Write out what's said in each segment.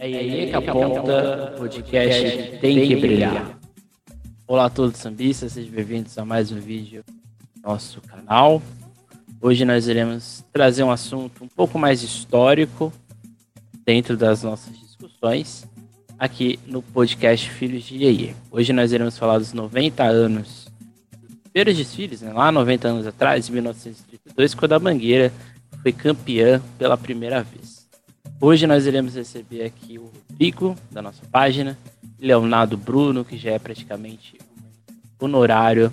É aí que aponta o podcast Tem que Brilhar. Olá a todos sambistas, sejam bem-vindos a mais um vídeo do nosso canal. Hoje nós iremos trazer um assunto um pouco mais histórico dentro das nossas discussões aqui no podcast Filhos de Iê. Hoje nós iremos falar dos 90 anos primeiros desfiles, né? lá 90 anos atrás, em 1932, quando a Mangueira foi campeã pela primeira vez. Hoje nós iremos receber aqui o Rodrigo, da nossa página, Leonardo Bruno, que já é praticamente honorário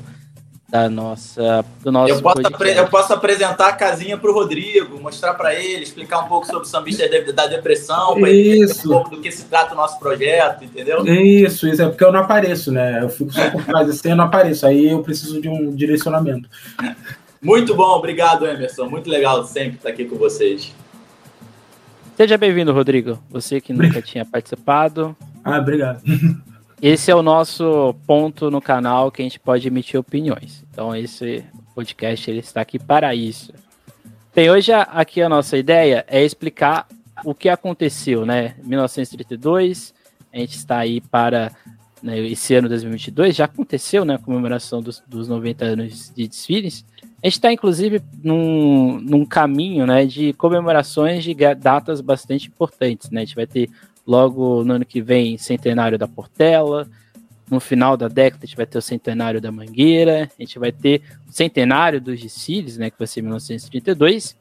da nossa, do nosso eu posso, eu posso apresentar a casinha para o Rodrigo, mostrar para ele, explicar um pouco sobre o sambista da depressão, para ele um pouco do que se trata o nosso projeto, entendeu? Isso, isso é porque eu não apareço, né? Eu fico só por trás assim, eu não apareço, aí eu preciso de um direcionamento. Muito bom, obrigado, Emerson. Muito legal sempre estar aqui com vocês. Seja bem-vindo, Rodrigo. Você que nunca tinha participado. Ah, obrigado. Esse é o nosso ponto no canal que a gente pode emitir opiniões. Então, esse podcast ele está aqui para isso. Bem, hoje aqui a nossa ideia é explicar o que aconteceu, né? 1932, a gente está aí para né, esse ano 2022, já aconteceu, né? A comemoração dos, dos 90 anos de desfiles. A gente está, inclusive, num, num caminho né, de comemorações de datas bastante importantes. Né? A gente vai ter logo no ano que vem centenário da Portela. No final da década, a gente vai ter o centenário da Mangueira. A gente vai ter o centenário dos desfiles, né, que vai ser 1932.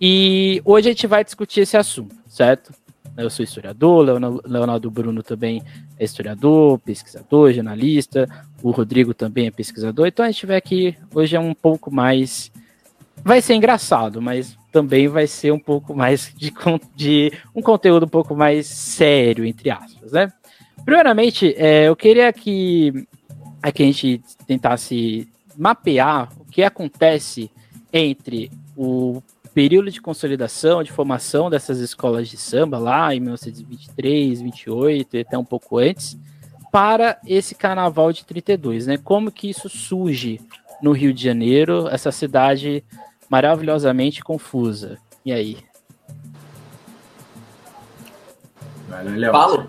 E hoje a gente vai discutir esse assunto, certo? Eu sou historiador, Leonardo Bruno também é historiador, pesquisador, jornalista, o Rodrigo também é pesquisador, então a gente vai aqui, hoje é um pouco mais. Vai ser engraçado, mas também vai ser um pouco mais de, de um conteúdo um pouco mais sério, entre aspas, né? Primeiramente, é, eu queria que, é que a gente tentasse mapear o que acontece entre o período de consolidação, de formação dessas escolas de samba lá em 1923, 28 e até um pouco antes, para esse carnaval de 32, né? Como que isso surge no Rio de Janeiro, essa cidade maravilhosamente confusa. E aí? Falo?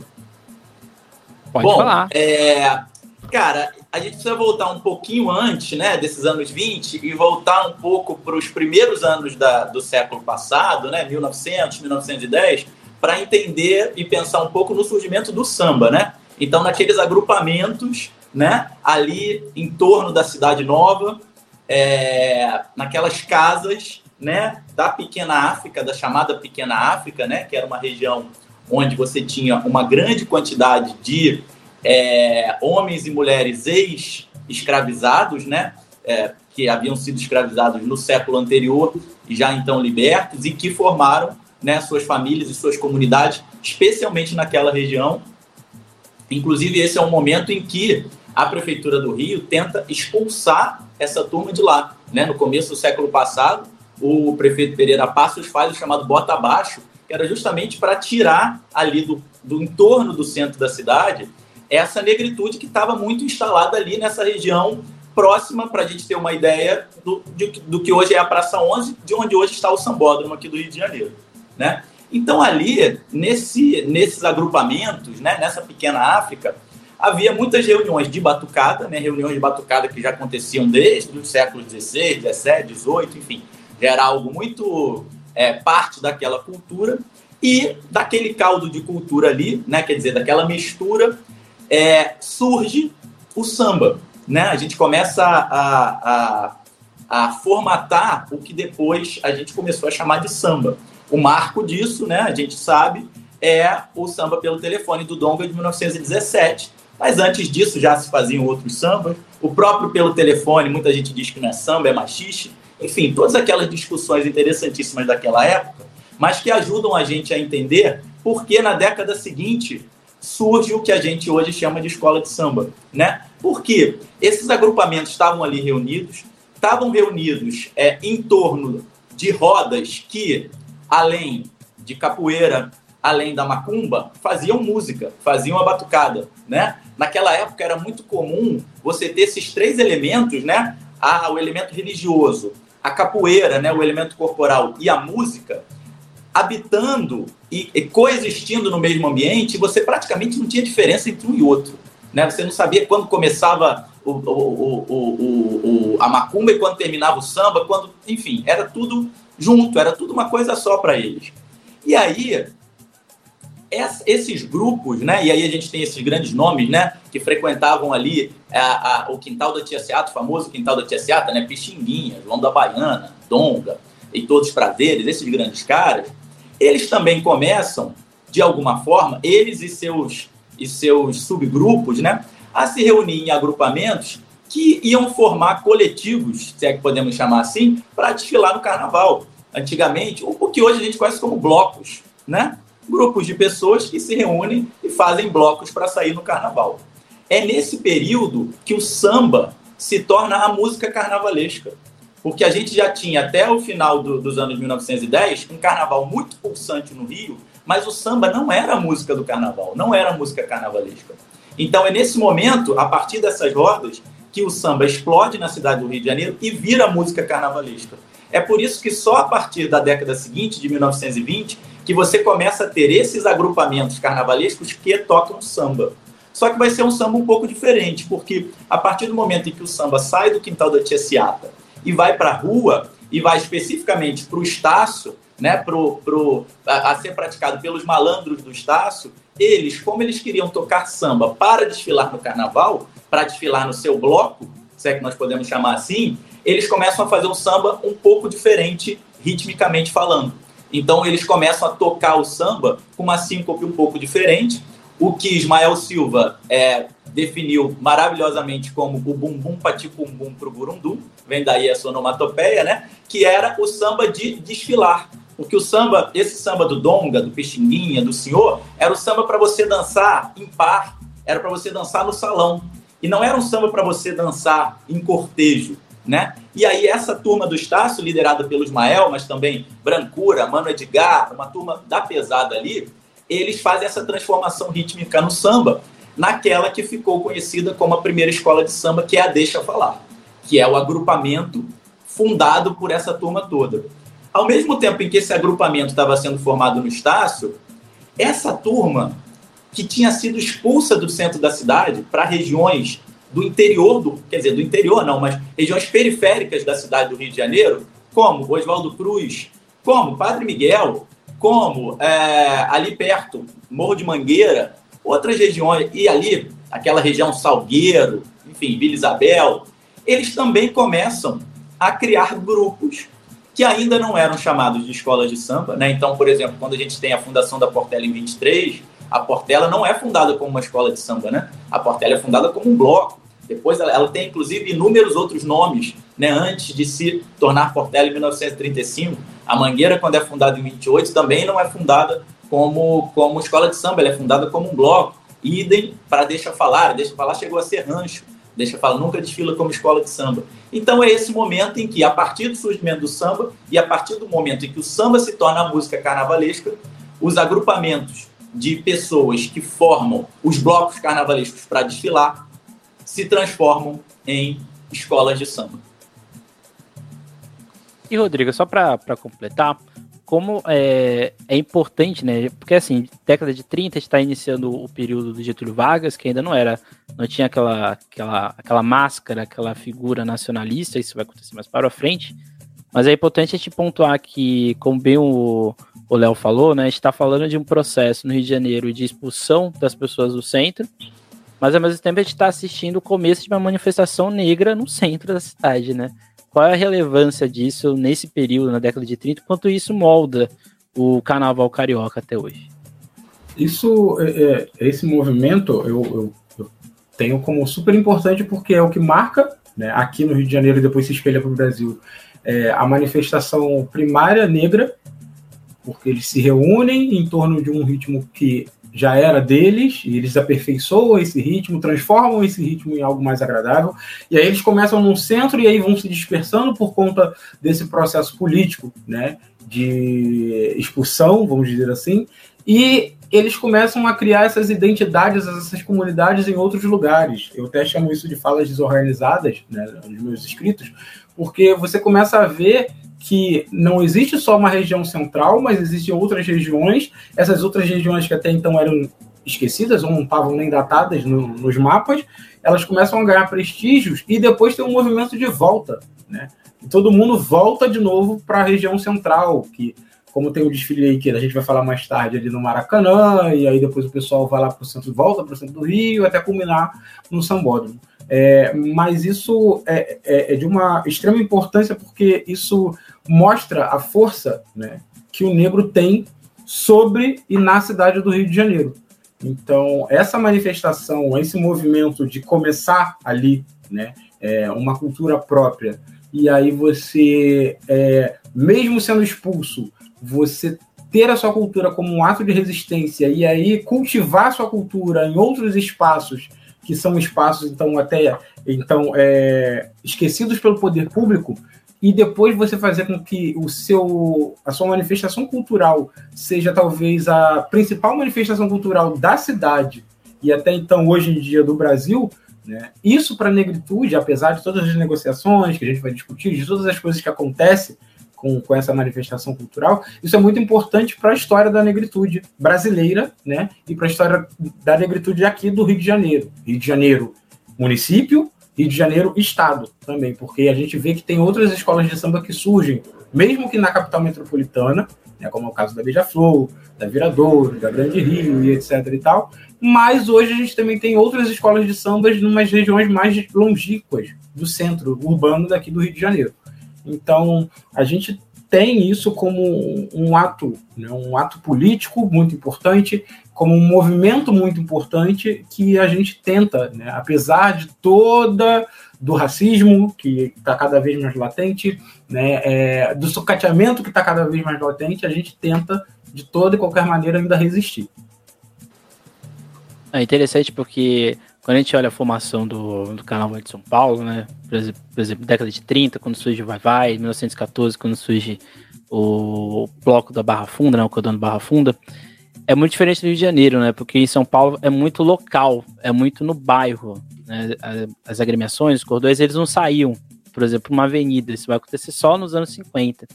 Pode Bom, falar. É, cara, a gente precisa voltar um pouquinho antes, né, desses anos 20 e voltar um pouco para os primeiros anos da, do século passado, né, 1900, 1910, para entender e pensar um pouco no surgimento do samba, né? Então, naqueles agrupamentos, né, ali em torno da cidade nova, é, naquelas casas, né, da pequena África, da chamada pequena África, né, que era uma região onde você tinha uma grande quantidade de é, homens e mulheres ex-escravizados, né, é, que haviam sido escravizados no século anterior e já então libertos, e que formaram né, suas famílias e suas comunidades, especialmente naquela região. Inclusive, esse é um momento em que a Prefeitura do Rio tenta expulsar essa turma de lá. Né? No começo do século passado, o prefeito Pereira Passos faz o chamado Bota Abaixo, que era justamente para tirar ali do, do entorno do centro da cidade essa negritude que estava muito instalada ali nessa região próxima, para a gente ter uma ideia do, de, do que hoje é a Praça 11, de onde hoje está o Sambódromo aqui do Rio de Janeiro. Né? Então, ali, nesse, nesses agrupamentos, né, nessa pequena África, havia muitas reuniões de batucada, né, reuniões de batucada que já aconteciam desde os séculos XVI, XVII, XVIII, enfim, já era algo muito é, parte daquela cultura, e daquele caldo de cultura ali, né, quer dizer, daquela mistura é, surge o samba. Né? A gente começa a, a, a, formatar o que depois a gente começou a chamar de samba. O marco disso, né, a gente sabe, é o samba pelo telefone do Donga de 1917. Mas antes disso já se faziam outros sambas. O próprio pelo telefone, muita gente diz que não é samba, é machixe. Enfim, todas aquelas discussões interessantíssimas daquela época, mas que ajudam a gente a entender por que na década seguinte surge o que a gente hoje chama de escola de samba, né? Porque esses agrupamentos estavam ali reunidos, estavam reunidos é, em torno de rodas que, além de capoeira, além da macumba, faziam música, faziam a batucada, né? Naquela época era muito comum você ter esses três elementos, né? Ah, o elemento religioso, a capoeira, né, o elemento corporal e a música habitando e, e coexistindo no mesmo ambiente, você praticamente não tinha diferença entre um e outro. Né? Você não sabia quando começava o, o, o, a macumba e quando terminava o samba, quando, enfim, era tudo junto, era tudo uma coisa só para eles. E aí, esses grupos, né? E aí a gente tem esses grandes nomes, né? Que frequentavam ali a, a, o quintal da Tia Seata, o famoso quintal da Tia Seata, né? Pixinguinha, João da Baiana, Donga e todos os prazeres, esses grandes caras, eles também começam, de alguma forma, eles e seus, e seus subgrupos, né? A se reunir em agrupamentos que iam formar coletivos, se é que podemos chamar assim, para desfilar no carnaval. Antigamente, o que hoje a gente conhece como blocos, né? grupos de pessoas que se reúnem e fazem blocos para sair no carnaval. É nesse período que o samba se torna a música carnavalesca. Porque a gente já tinha, até o final do, dos anos 1910, um carnaval muito pulsante no Rio, mas o samba não era a música do carnaval, não era a música carnavalesca. Então é nesse momento, a partir dessas rodas, que o samba explode na cidade do Rio de Janeiro e vira música carnavalesca. É por isso que só a partir da década seguinte, de 1920, que você começa a ter esses agrupamentos carnavalescos que tocam samba. Só que vai ser um samba um pouco diferente, porque a partir do momento em que o samba sai do quintal da Tia Ciata e vai para a rua, e vai especificamente para o Estácio, né, pro, pro, a, a, ser praticado pelos malandros do Estácio, eles, como eles queriam tocar samba para desfilar no carnaval, para desfilar no seu bloco, se é que nós podemos chamar assim, eles começam a fazer um samba um pouco diferente, ritmicamente falando. Então eles começam a tocar o samba com uma síncope um pouco diferente, o que Ismael Silva é, definiu maravilhosamente como o bumbum paticumbum pro burundum, vem daí a onomatopeia, né? Que era o samba de desfilar. Porque o samba, esse samba do donga, do pixinguinha, do senhor, era o samba para você dançar em par, era para você dançar no salão. E não era um samba para você dançar em cortejo, né? E aí essa turma do Estácio, liderada pelo Ismael, mas também Brancura, Mano Edgar, uma turma da pesada ali, eles fazem essa transformação rítmica no samba, naquela que ficou conhecida como a primeira escola de samba, que é a Deixa Falar, que é o agrupamento fundado por essa turma toda. Ao mesmo tempo em que esse agrupamento estava sendo formado no Estácio, essa turma que tinha sido expulsa do centro da cidade para regiões do interior, do, quer dizer, do interior não, mas regiões periféricas da cidade do Rio de Janeiro, como Oswaldo Cruz, como Padre Miguel, como é, ali perto, Morro de Mangueira, outras regiões, e ali, aquela região Salgueiro, enfim, Vila Isabel, eles também começam a criar grupos que ainda não eram chamados de escolas de samba. Né? Então, por exemplo, quando a gente tem a fundação da Portela em 23, a Portela não é fundada como uma escola de samba, né? A Portela é fundada como um bloco. Depois ela, ela tem, inclusive, inúmeros outros nomes, né? Antes de se tornar Portela em 1935. A Mangueira, quando é fundada em 28, também não é fundada como, como escola de samba, ela é fundada como um bloco. Idem para Deixa Falar. Deixa Falar chegou a ser rancho. Deixa Falar nunca desfila como escola de samba. Então é esse momento em que, a partir do surgimento do samba e a partir do momento em que o samba se torna a música carnavalesca, os agrupamentos de pessoas que formam os blocos carnavalescos para desfilar se transformam em escolas de samba. E Rodrigo, só para completar, como é, é, importante, né? Porque assim, década de 30 está iniciando o período do Getúlio Vargas, que ainda não era, não tinha aquela, aquela, aquela máscara, aquela figura nacionalista, isso vai acontecer mais para frente. Mas é importante a gente pontuar que, como bem o, Léo falou, né? A gente está falando de um processo no Rio de Janeiro de expulsão das pessoas do centro, mas ao mesmo tempo a gente está assistindo o começo de uma manifestação negra no centro da cidade, né? Qual é a relevância disso nesse período, na década de 30, quanto isso molda o carnaval carioca até hoje? Isso, é, é, esse movimento, eu, eu, eu, tenho como super importante porque é o que marca, né, aqui no Rio de Janeiro e depois se espelha para o Brasil, é, a manifestação primária negra porque eles se reúnem em torno de um ritmo que já era deles, e eles aperfeiçoam esse ritmo, transformam esse ritmo em algo mais agradável, e aí eles começam no centro e aí vão se dispersando por conta desse processo político, né, de expulsão, vamos dizer assim, e eles começam a criar essas identidades, essas comunidades em outros lugares. Eu até chamo isso de falas desorganizadas, né, nos meus escritos, porque você começa a ver que não existe só uma região central, mas existem outras regiões. Essas outras regiões que até então eram esquecidas ou não estavam nem datadas no, nos mapas, elas começam a ganhar prestígios e depois tem um movimento de volta, né? Todo mundo volta de novo para a região central, que como tem o desfile aí que a gente vai falar mais tarde ali no Maracanã, e aí depois o pessoal vai lá para o centro, volta para o centro do Rio, até culminar no Sambódromo. É, mas isso é, é, é, de uma extrema importância porque isso mostra a força né, que o negro tem sobre e na cidade do Rio de Janeiro. Então, essa manifestação, esse movimento de começar ali, né, é, uma cultura própria, e aí você, é, mesmo sendo expulso, você ter a sua cultura como um ato de resistência e aí cultivar a sua cultura em outros espaços que são espaços então até então é, esquecidos pelo poder público e depois você fazer com que o seu a sua manifestação cultural seja talvez a principal manifestação cultural da cidade e até então hoje em dia do Brasil né? Isso para a negritude, apesar de todas as negociações que a gente vai discutir, de todas as coisas que acontecem com, com essa manifestação cultural, isso é muito importante para a história da negritude brasileira né? e para a história da negritude aqui do Rio de Janeiro. Rio de Janeiro, município, Rio de Janeiro, estado também, porque a gente vê que tem outras escolas de samba que surgem, mesmo que na capital metropolitana, né, como é o caso da Beija-Flor, da Viradouro, da Grande Rio e etc e tal, mas hoje a gente também tem outras escolas de sambas em umas regiões mais longínquas do centro urbano daqui do Rio de Janeiro. Então, a gente tem isso como um ato, né, um ato político muito importante, como um movimento muito importante que a gente tenta, né, apesar de toda do racismo que está cada vez mais latente, né, é, do sucateamento que está cada vez mais latente, a gente tenta de toda e qualquer maneira ainda resistir. É interessante porque quando a gente olha a formação do, do Carnaval de São Paulo, né? Por exemplo, por exemplo, década de 30, quando surge o Vai Vai, 1914, quando surge o bloco da Barra Funda, né? O cordão da Barra Funda, é muito diferente do Rio de Janeiro, né? Porque em São Paulo é muito local, é muito no bairro. Né? As agremiações, os cordões, eles não saíam, por exemplo, uma avenida. Isso vai acontecer só nos anos 50.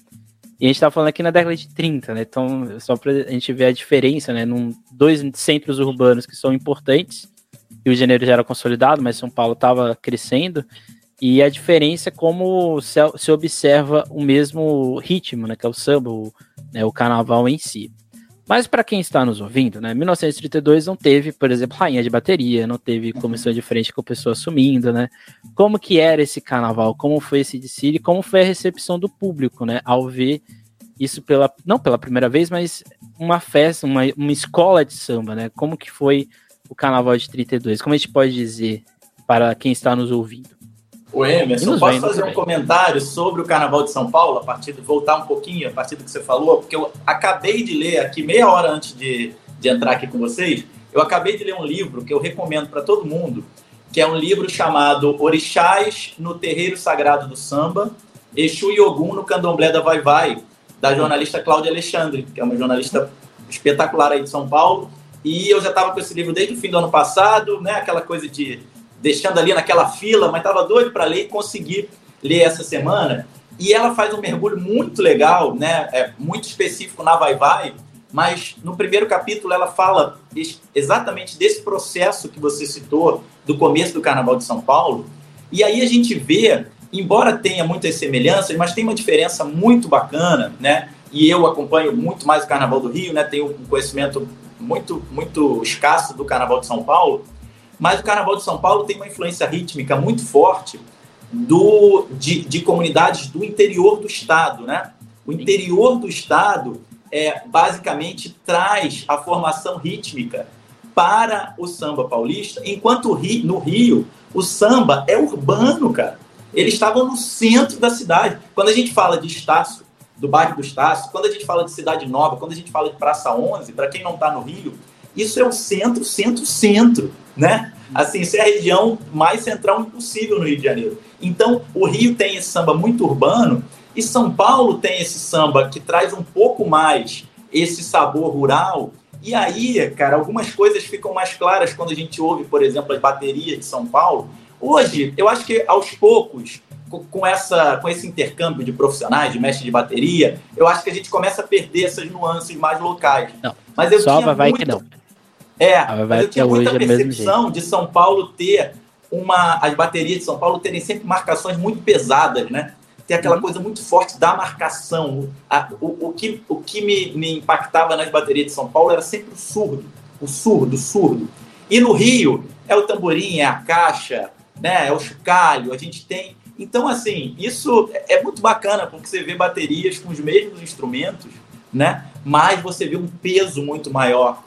E a gente tá falando aqui na década de 30, né? Então, só pra a gente ver a diferença, né? Num, dois centros urbanos que são importantes. Rio de Janeiro já era consolidado, mas São Paulo estava crescendo. E a diferença é como se, se, observa o mesmo ritmo, né? Que é o samba, o, né, o carnaval em si. Mas para quem está nos ouvindo, né, 1932 não teve, por exemplo, rainha de bateria, não teve comissão de frente com a pessoa assumindo, né? Como que era esse carnaval? Como foi esse desfile? Como foi a recepção do público, né, ao ver isso pela não pela primeira vez, mas uma festa, uma, uma escola de samba, né? Como que foi o carnaval de 32? Como a gente pode dizer para quem está nos ouvindo? O Emerson, posso fazer um comentário sobre o Carnaval de São Paulo, a partir de voltar um pouquinho, a partir do que você falou, porque eu acabei de ler aqui, meia hora antes de, de entrar aqui com vocês, eu acabei de ler um livro que eu recomendo para todo mundo, que é um livro chamado Orixás no Terreiro Sagrado do Samba, Exu e Ogum no Candomblé da Vai Vai, da jornalista Cláudia Alexandre, que é uma jornalista espetacular aí de São Paulo, e eu já estava com esse livro desde o fim do ano passado, né, aquela coisa de deixando ali naquela fila, mas estava doido para ler e consegui ler essa semana. E ela faz um mergulho muito legal, né? É muito específico na Vai Vai, mas no primeiro capítulo ela fala exatamente desse processo que você citou do começo do Carnaval de São Paulo. E aí a gente vê, embora tenha muitas semelhanças, mas tem uma diferença muito bacana, né? E eu acompanho muito mais o Carnaval do Rio, né? Tenho um conhecimento muito muito escasso do Carnaval de São Paulo. Mas o Carnaval de São Paulo tem uma influência rítmica muito forte do, de, de comunidades do interior do estado, né? O interior do estado é, basicamente traz a formação rítmica para o samba paulista, enquanto no Rio o samba é urbano, cara. Eles estavam no centro da cidade. Quando a gente fala de Estácio, do bairro do Estácio, quando a gente fala de Cidade Nova, quando a gente fala de Praça 11, para quem não está no Rio, isso é o centro, centro, centro, né? Assim, isso é a região mais central impossível no Rio de Janeiro. Então, o Rio tem esse samba muito urbano e São Paulo tem esse samba que traz um pouco mais esse sabor rural. E aí, cara, algumas coisas ficam mais claras quando a gente ouve, por exemplo, as baterias de São Paulo. Hoje, eu acho que aos poucos, com, essa, com esse intercâmbio de profissionais, de mestre de bateria, eu acho que a gente começa a perder essas nuances mais locais. Não, mas eu só tinha vai que não. É, mas eu tinha muita percepção de São Paulo ter uma. As baterias de São Paulo terem sempre marcações muito pesadas, né? Tem aquela uhum. coisa muito forte da marcação. A, o, o, que, o que me, me impactava nas baterias de São Paulo era sempre o surdo. O surdo, o surdo. E no Rio, é o tamborim, é a caixa, né? É o chocalho. A gente tem. Então, assim, isso é muito bacana, porque você vê baterias com os mesmos instrumentos, né? Mas você vê um peso muito maior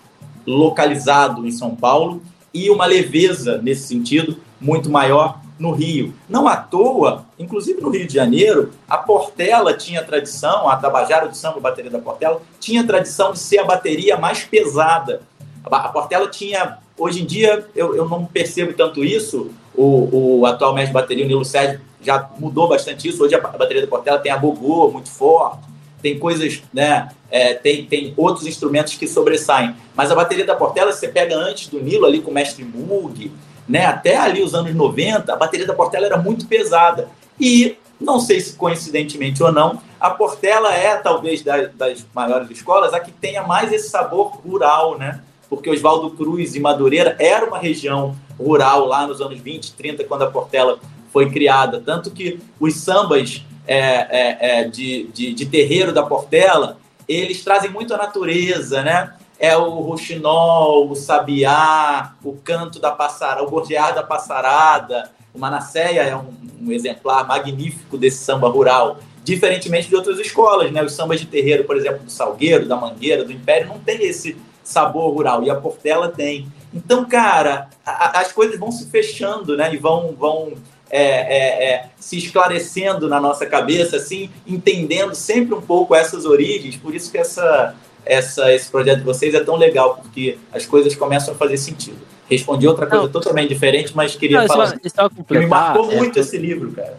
localizado em São Paulo e uma leveza nesse sentido muito maior no Rio. Não à toa, inclusive no Rio de Janeiro, a Portela tinha tradição, a Tabajara do Samba, a bateria da Portela, tinha tradição de ser a bateria mais pesada. A Portela tinha, hoje em dia, eu, eu não percebo tanto isso, o, o atual mestre de bateria, o Nilo Sérgio, já mudou bastante isso. Hoje a bateria da Portela tem a gogô muito forte, tem coisas, né? É, tem, tem outros instrumentos que sobressaem. Mas a bateria da Portela, você pega antes do Nilo, ali com o mestre Mug, né? Até ali os anos 90, a bateria da Portela era muito pesada. E, não sei se coincidentemente ou não, a Portela é, talvez, das, das maiores escolas, a que tenha mais esse sabor rural, né? Porque Oswaldo Cruz e Madureira era uma região rural lá nos anos 20, 30, quando a Portela foi criada. Tanto que os sambas é, é, é, de, de, de terreiro da Portela, eles trazem muito a natureza, né? é o roxinol, o sabiá, o canto da passarada, o gorjear da passarada. O Manasseia é um, um, exemplar magnífico desse samba rural, diferentemente de outras escolas, né? Os sambas de terreiro, por exemplo, do Salgueiro, da Mangueira, do Império, não tem esse sabor rural, e a Portela tem. Então, cara, a, as coisas vão se fechando, né? E vão, vão é, é, é, se esclarecendo na nossa cabeça, assim, entendendo sempre um pouco essas origens. Por isso que essa, essa, esse projeto de vocês é tão legal, porque as coisas começam a fazer sentido. Respondi outra coisa não, totalmente diferente, mas queria não, falar. Só, só me marcou é, muito esse livro, cara.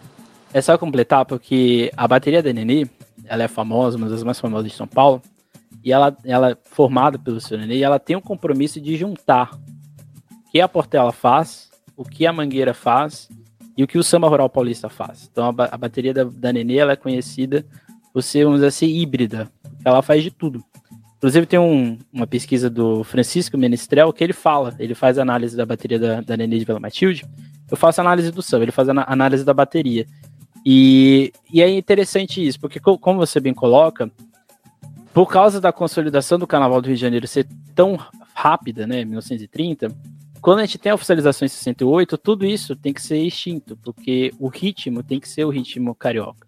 É só completar, porque a bateria da Neni, ela é famosa, uma das mais famosas de São Paulo, e ela, ela é formada pelo seu Nenê, e ela tem um compromisso de juntar o que a Portela faz, o que a Mangueira faz e o que o Samba Rural Paulista faz. Então a, a bateria da, da Nenê ela é conhecida por ser, vamos dizer assim, híbrida. Ela faz de tudo. Inclusive tem um, uma pesquisa do Francisco Menestrel que ele fala, ele faz análise da bateria da, da Nenê de Vila Matilde, eu faço análise do samba, ele faz a análise da bateria. E, e é interessante isso, porque como você bem coloca, por causa da consolidação do Carnaval do Rio de Janeiro ser tão rápida, né, 1930, quando a gente tem a oficialização em 68, tudo isso tem que ser extinto, porque o ritmo tem que ser o ritmo carioca.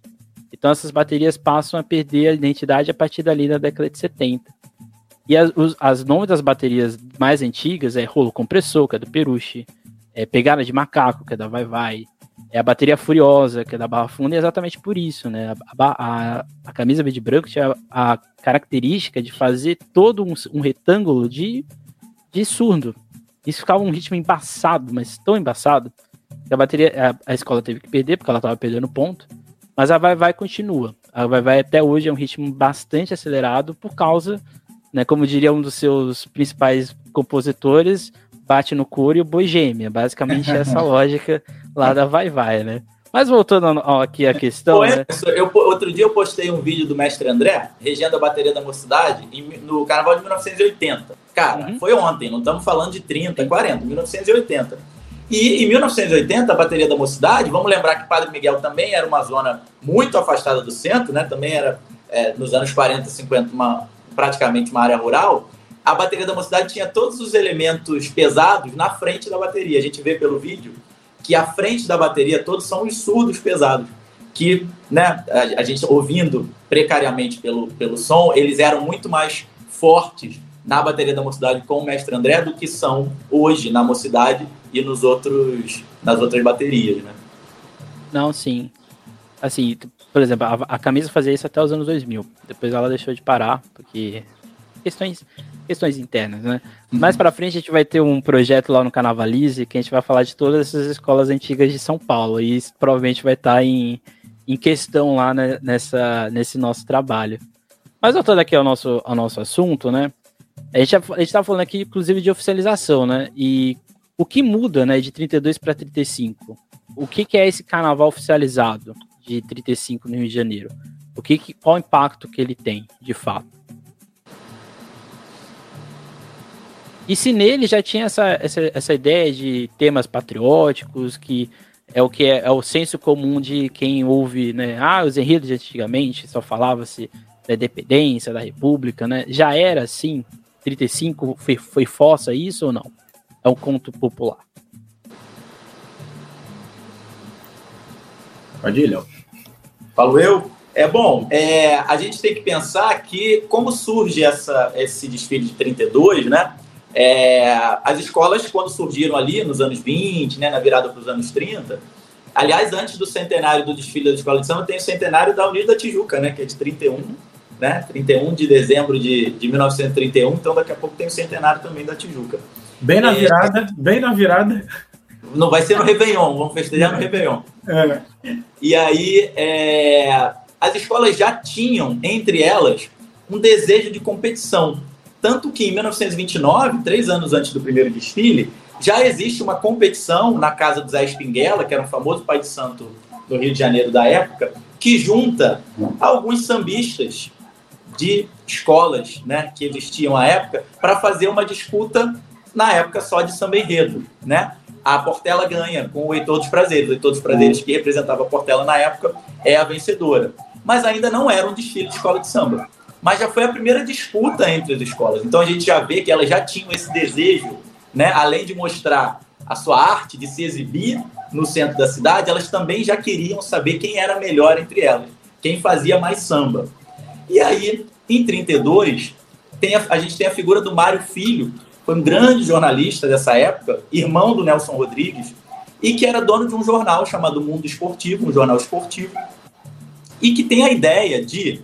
Então essas baterias passam a perder a identidade a partir dali da década de 70. E as, os, as nomes das baterias mais antigas é rolo compressor, que é do Peruche, é pegada de macaco, que é da Vai Vai, é a bateria furiosa, que é da Barra Funda, e é exatamente por isso, né? A, a, a camisa verde branco tinha a, característica de fazer todo um, um, retângulo de, de surdo. Isso ficava um ritmo embaçado, mas tão embaçado, que a bateria, a, a escola teve que perder, porque ela estava perdendo ponto, mas a Vai Vai continua. A Vai Vai até hoje é um ritmo bastante acelerado por causa né, como diria um dos seus principais compositores, bate no couro e o boi gêmea. Basicamente essa lógica lá da Vai Vai, né? Mas voltando aqui à questão. Pô, né? eu, outro dia eu postei um vídeo do mestre André, regendo a bateria da mocidade, no carnaval de 1980. Cara, uhum. foi ontem, não estamos falando de 30, 40, 1980. E em 1980, a bateria da mocidade, vamos lembrar que Padre Miguel também era uma zona muito afastada do centro, né? Também era, é, nos anos 40, 50, uma, praticamente uma área rural, a bateria da mocidade tinha todos os elementos pesados na frente da bateria. A gente vê pelo vídeo que a frente da bateria todos são os surdos pesados, que né, a, a gente ouvindo precariamente pelo, pelo som, eles eram muito mais fortes na bateria da mocidade com o mestre André do que são hoje na mocidade e nos outros nas outras baterias, né? Não, sim. Assim, por exemplo, a, a, camisa fazia isso até os anos 2000. Depois ela deixou de parar, porque questões, questões internas, né? Uhum. Mais para frente a gente vai ter um projeto lá no Carnavalize que a gente vai falar de todas essas escolas antigas de São Paulo. E isso provavelmente vai estar tá em, em questão lá né, nessa, nesse nosso trabalho. Mas voltando aqui ao nosso, ao nosso assunto, né? A gente está falando aqui, inclusive, de oficialização, né? E o que muda, né, de 32 para 35? o que, que é esse carnaval oficializado de 35 no Rio de Janeiro? O que, que qual o impacto que ele tem, de fato? E se nele já tinha essa, essa, essa ideia de temas patrióticos, que é o que é, é, o senso comum de quem ouve, né? Ah, os enredos de antigamente só falava-se da independência, da república, né? Já era assim? 35 foi, foi fossa isso ou não? É um conto popular. Pode ir, Léo. Falo eu? É bom, é, a gente tem que pensar que como surge essa, esse desfile de 32, né? É, as escolas, quando surgiram ali nos anos 20, né, na virada para os anos 30, aliás, antes do centenário do desfile da escola de samba, tem o centenário da Unida da Tijuca, né, que é de 31, né, 31 de dezembro de, de 1931, então daqui a pouco tem o centenário também da Tijuca. Bem na virada, bem na virada. Não vai ser no Réveillon, vamos festejar no Réveillon. É. E aí, é, as escolas já tinham, entre elas, um desejo de competição. Tanto que em 1929, três anos antes do primeiro desfile, já existe uma competição na casa do Zé Espinguela, que era um famoso pai de santo do Rio de Janeiro da época, que junta alguns sambistas de escolas né, que existiam à época para fazer uma disputa, na época só de samba enredo. Né? A Portela ganha com o Heitor dos Prazeres. O Heitor dos Prazeres, que representava a Portela na época, é a vencedora. Mas ainda não era um desfile de escola de samba mas já foi a primeira disputa entre as escolas. Então a gente já vê que elas já tinham esse desejo, né, além de mostrar a sua arte, de se exibir no centro da cidade, elas também já queriam saber quem era melhor entre elas, quem fazia mais samba. E aí, em 32, tem a, a gente tem a figura do Mário Filho, foi um grande jornalista dessa época, irmão do Nelson Rodrigues, e que era dono de um jornal chamado Mundo Esportivo, um jornal esportivo, e que tem a ideia de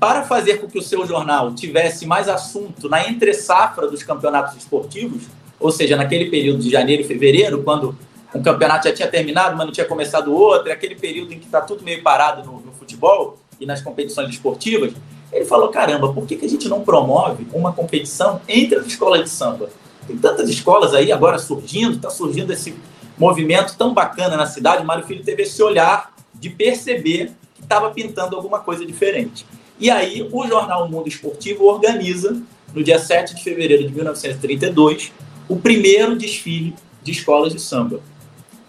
para fazer com que o seu jornal tivesse mais assunto na entre-safra dos campeonatos esportivos, ou seja, naquele período de janeiro e fevereiro, quando um campeonato já tinha terminado, mas não tinha começado outro, aquele período em que está tudo meio parado no, no, futebol e nas competições esportivas, ele falou: caramba, por que, que a gente não promove uma competição entre as escolas de samba? Tem tantas escolas aí agora surgindo, está surgindo esse movimento tão bacana na cidade. O Mário Filho teve esse olhar de perceber que estava pintando alguma coisa diferente. E aí o jornal Mundo Esportivo organiza, no dia 7 de fevereiro de 1932, o primeiro desfile de escolas de samba.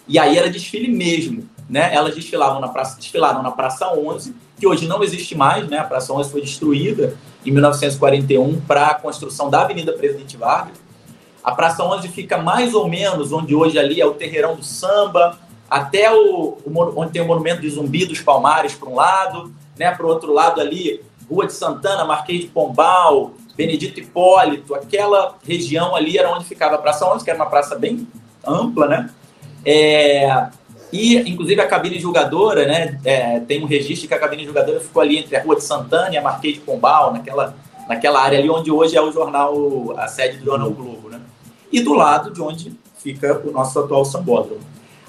E aí era desfile mesmo, né? Elas desfilavam na praça, desfilaram na Praça 11, que hoje não existe mais, né? A Praça 11 foi destruída em 1941 para a construção da Avenida Presidente Vargas. A Praça 11 fica mais ou menos onde hoje ali é o Terreirão do Samba, até o, o onde tem o Monumento de Zumbi dos Palmares para um lado, né? Para o outro lado ali, Rua de Santana, Marquês de Pombal, Benedito Hipólito, aquela região ali era onde ficava a Praça 11, que era uma praça bem ampla, né? É, e, inclusive, a cabine julgadora, né? É, tem um registro que a cabine julgadora ficou ali entre a Rua de Santana e a Marquês de Pombal, naquela, naquela área ali onde hoje é o jornal, a sede do Jornal Globo, né? E do lado de onde fica o nosso atual sambódromo.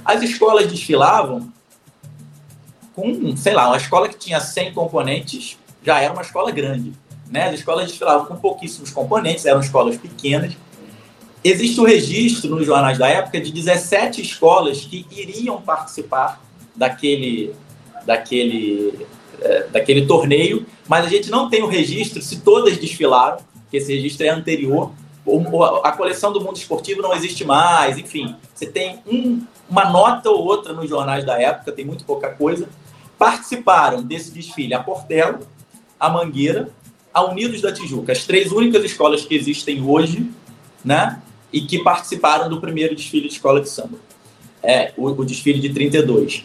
As escolas desfilavam com, sei lá, uma escola que tinha 100 componentes já era uma escola grande. Né? As escolas desfilavam com pouquíssimos componentes, eram escolas pequenas. Existe o registro nos jornais da época de 17 escolas que iriam participar daquele, daquele, é, daquele torneio, mas a gente não tem o registro se todas desfilaram, que esse registro é anterior. A coleção do mundo esportivo não existe mais, enfim. Você tem um, uma nota ou outra nos jornais da época, tem muito pouca coisa, participaram desse desfile a Portela, a Mangueira, a Unidos da Tijuca, as três únicas escolas que existem hoje, né? E que participaram do primeiro desfile de escola de samba, é, o, o desfile de 32.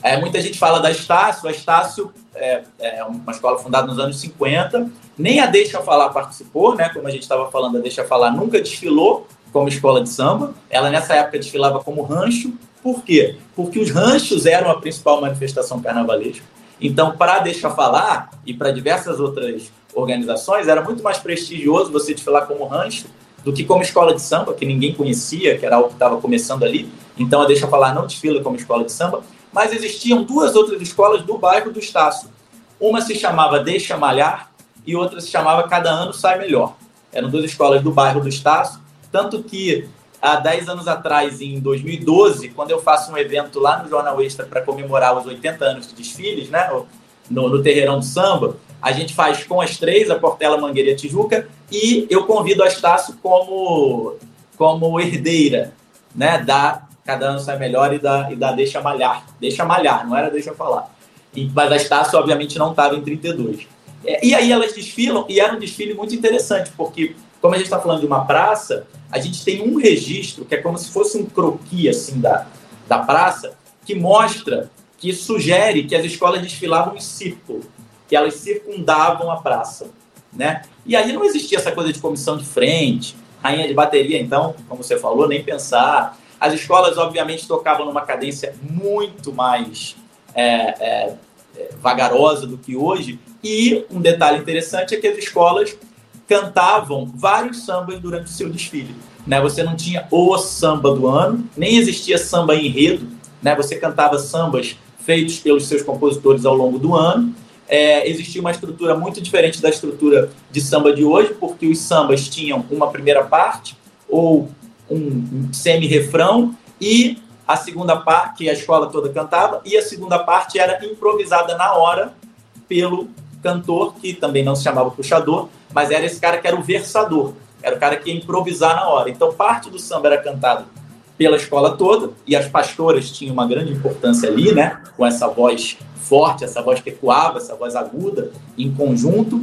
É, muita gente fala da Estácio, a Estácio é, é, uma escola fundada nos anos 50, nem a Deixa Falar participou, né? Como a gente estava falando, a Deixa Falar nunca desfilou como escola de samba, ela nessa época desfilava como rancho, por quê? Porque os ranchos eram a principal manifestação carnavalesca. Então, para Deixa Falar e para diversas outras organizações, era muito mais prestigioso você desfilar como rancho do que como escola de samba, que ninguém conhecia, que era algo que estava começando ali. Então, a Deixa Falar não desfila como escola de samba. Mas existiam duas outras escolas do bairro do Estácio. Uma se chamava Deixa Malhar e outra se chamava Cada Ano Sai Melhor. Eram duas escolas do bairro do Estácio, tanto que há 10 anos atrás, em 2012, quando eu faço um evento lá no Jornal Extra para comemorar os 80 anos de desfiles, né, no, no Terreirão do Samba, a gente faz com as três, a Portela, Mangueira e a Tijuca, e eu convido a Estácio como, como herdeira, né, da Cada Ano Sai Melhor e da, e da Deixa Malhar. Deixa Malhar, não era Deixa Falar. E, mas a Estácio, obviamente, não estava em 32. É, e aí elas desfilam, e era um desfile muito interessante, porque como a gente está falando de uma praça, a gente tem um registro que é como se fosse um croquis assim da, da praça, que mostra, que sugere que as escolas desfilavam em círculo, que elas circundavam a praça, né? E aí não existia essa coisa de comissão de frente, rainha de bateria, então, como você falou, nem pensar. As escolas, obviamente, tocavam numa cadência muito mais é, é, é vagarosa do que hoje. E um detalhe interessante é que as escolas cantavam vários sambas durante o seu desfile. Né? Você não tinha o samba do ano, nem existia samba enredo. Né? Você cantava sambas feitos pelos seus compositores ao longo do ano. É, existia uma estrutura muito diferente da estrutura de samba de hoje, porque os sambas tinham uma primeira parte ou um, semi-refrão e a segunda parte, que a escola toda cantava, e a segunda parte era improvisada na hora pelo cantor, que também não se chamava puxador, mas era esse cara que era o versador, era o cara que ia improvisar na hora. Então, parte do samba era cantado pela escola toda, e as pastoras tinham uma grande importância ali, né? Com essa voz forte, essa voz que ecoava, essa voz aguda, em conjunto.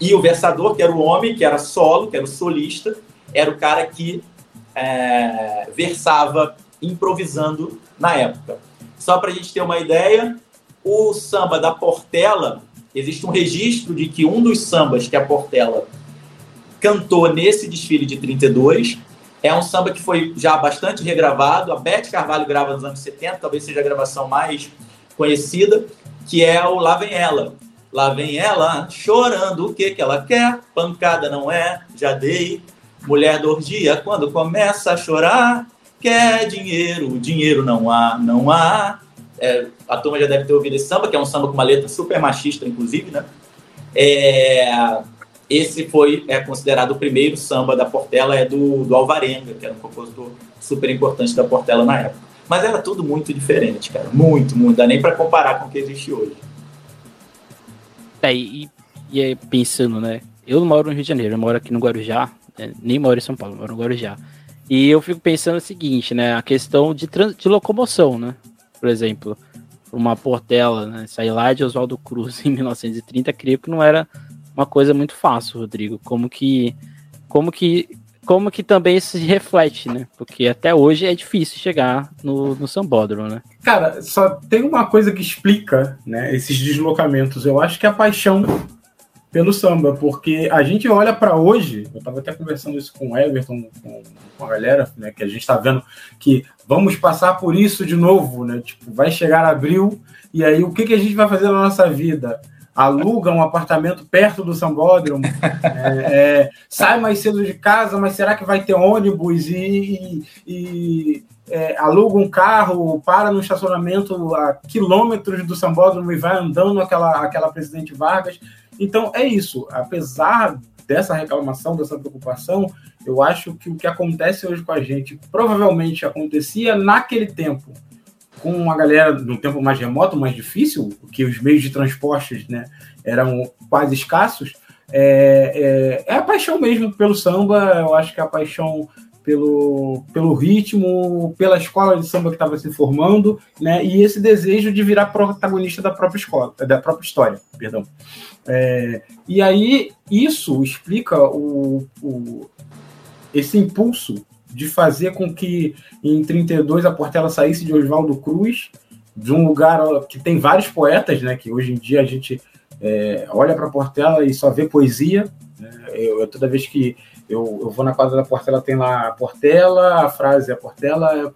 E o versador, que era o homem, que era solo, que era o solista, era o cara que é, versava improvisando na época. Só para a gente ter uma ideia, o samba da Portela existe um registro de que um dos sambas que a Portela cantou nesse desfile de 32 é um samba que foi já bastante regravado. A Beth Carvalho grava nos anos 70, talvez seja a gravação mais conhecida, que é o Lá Vem Ela. Lá vem ela chorando, o que que ela quer? Pancada não é, já dei. Mulher do orgia, quando começa a chorar, quer dinheiro, dinheiro não há, não há. É, a turma já deve ter ouvido esse samba, que é um samba com uma letra super machista, inclusive, né? É, esse foi é, considerado o primeiro samba da Portela, é do, do Alvarenga, que era um compositor super importante da Portela na época. Mas era tudo muito diferente, cara. Muito, muito. Dá nem para comparar com o que existe hoje. É, e, e pensando, né? Eu moro no Rio de Janeiro, eu moro aqui no Guarujá, né? nem moro em São Paulo, moro no Guarujá. E eu fico pensando o seguinte, né? A questão de, de locomoção, né? Por exemplo, uma Portela, né, sair lá de Oswaldo Cruz em 1930, creio que não era uma coisa muito fácil, Rodrigo. Como que, como que, como que também se reflete, né? Porque até hoje é difícil chegar no, no Sambódromo, né? Cara, só tem uma coisa que explica, né, esses deslocamentos. Eu acho que é a paixão pelo samba, porque a gente olha para hoje, eu estava até conversando isso com o Everton, com, com a galera, né, que a gente está vendo que vamos passar por isso de novo, né? Tipo, vai chegar abril e aí o que, que a gente vai fazer na nossa vida? Aluga um apartamento perto do Sambódromo, é, é, sai mais cedo de casa, mas será que vai ter ônibus e, e, e é, aluga um carro, para no estacionamento a quilômetros do Sambódromo e vai andando aquela, aquela Presidente Vargas? Então, é isso. Apesar dessa reclamação, dessa preocupação, eu acho que o que acontece hoje com a gente provavelmente acontecia naquele tempo com uma galera num tempo mais remoto, mais difícil, que os meios de transportes né, eram quase escassos, é, é, é, a paixão mesmo pelo samba, eu acho que é a paixão pelo, pelo ritmo, pela escola de samba que estava se formando, né, e esse desejo de virar protagonista da própria escola, da própria história, perdão. É, e aí isso explica o, o, esse impulso de fazer com que em 32 a Portela saísse de Oswaldo Cruz, de um lugar que tem vários poetas, né? Que hoje em dia a gente é, olha para Portela e só vê poesia. Né, eu, toda vez que eu, eu, vou na quadra da Portela, tem lá a Portela, a frase a Portela é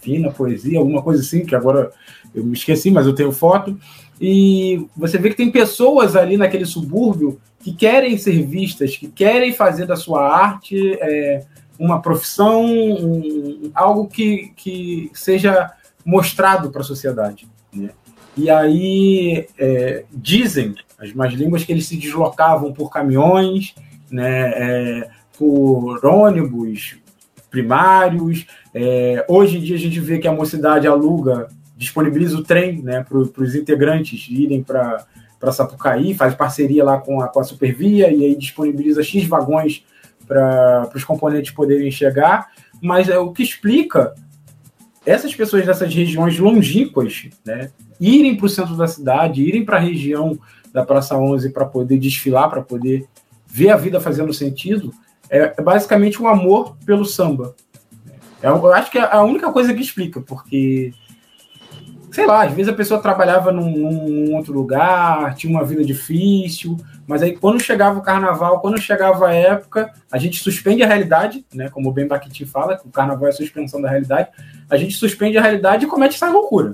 fina, poesia, alguma coisa assim, que agora eu me esqueci, mas eu tenho foto. E você vê que tem pessoas ali naquele subúrbio que querem ser vistas, que querem fazer da sua arte é, uma profissão, um, algo que, que seja mostrado para a sociedade. Né? E aí é, dizem as más línguas que eles se deslocavam por caminhões, né, é, por ônibus, primários. É, hoje em dia a gente vê que a mocidade aluga, disponibiliza o trem né, para os integrantes irem para Sapucaí, faz parceria lá com a, com a Supervia e aí disponibiliza X vagões para os componentes poderem chegar. Mas é o que explica essas pessoas dessas regiões longínquas né, irem para o centro da cidade, irem para a região da Praça 11 para poder desfilar, para poder ver a vida fazendo sentido, é, é basicamente um amor pelo samba. É, eu acho que é a única coisa que explica, porque, sei lá, às vezes a pessoa trabalhava num, num outro lugar, tinha uma vida difícil, mas aí quando chegava o carnaval, quando chegava a época, a gente suspende a realidade, né? Como o Ben Bakhtin fala, que o carnaval é a suspensão da realidade, a gente suspende a realidade e comete essa loucura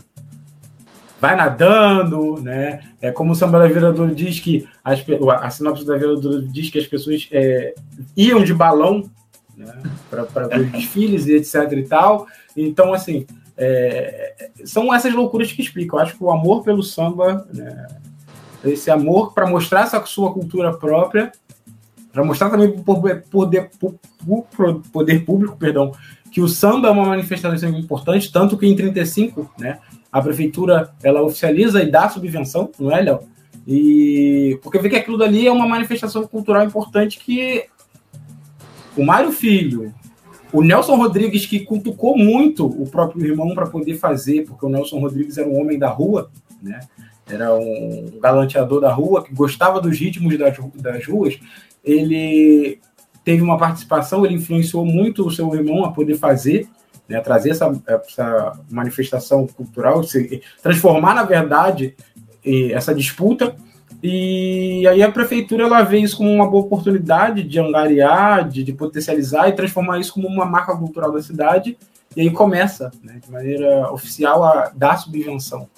vai nadando, né? É como o Samba da Viradouro diz que as, a sinopse da Viradouro diz que as pessoas é, iam de balão né, para ver desfiles e etc e tal. Então, assim, é, são essas loucuras que explicam. Eu acho que o amor pelo samba, né, esse amor para mostrar essa sua cultura própria, para mostrar também o poder, poder público, perdão, que o samba é uma manifestação importante, tanto que em 35, né, a prefeitura ela oficializa e dá subvenção, não é, Léo? E porque vê que aquilo dali é uma manifestação cultural importante que o Mário Filho, o Nelson Rodrigues, que cutucou muito o próprio irmão para poder fazer, porque o Nelson Rodrigues era um homem da rua, né? Era um galanteador da rua que gostava dos ritmos das, das ruas. Ele teve uma participação, ele influenciou muito o seu irmão a poder fazer né, trazer essa, essa manifestação cultural, se, transformar, na verdade, essa disputa. E aí a prefeitura ela vê isso como uma boa oportunidade de angariar, de, de potencializar e transformar isso como uma marca cultural da cidade. E aí começa, né, de maneira oficial, a dar subvenção.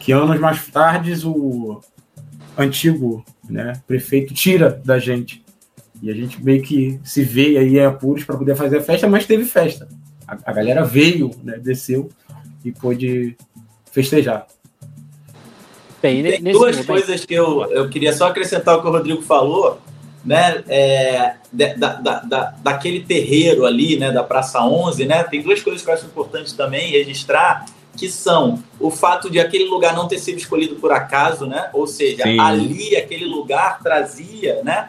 Que anos mais tarde o antigo né, prefeito tira da gente. E a gente meio que se vê aí em apuros para poder fazer a festa, mas teve festa a, a galera veio, né, desceu e pôde festejar. Bem, Tem duas momento... coisas que eu, eu queria só acrescentar o que o Rodrigo falou, né, é, da, da, da, daquele terreiro ali, né, da Praça 11, né, tem duas coisas que eu acho importante também registrar, que são o fato de aquele lugar não ter sido escolhido por acaso, né, ou seja, Sim. ali, aquele lugar trazia, né,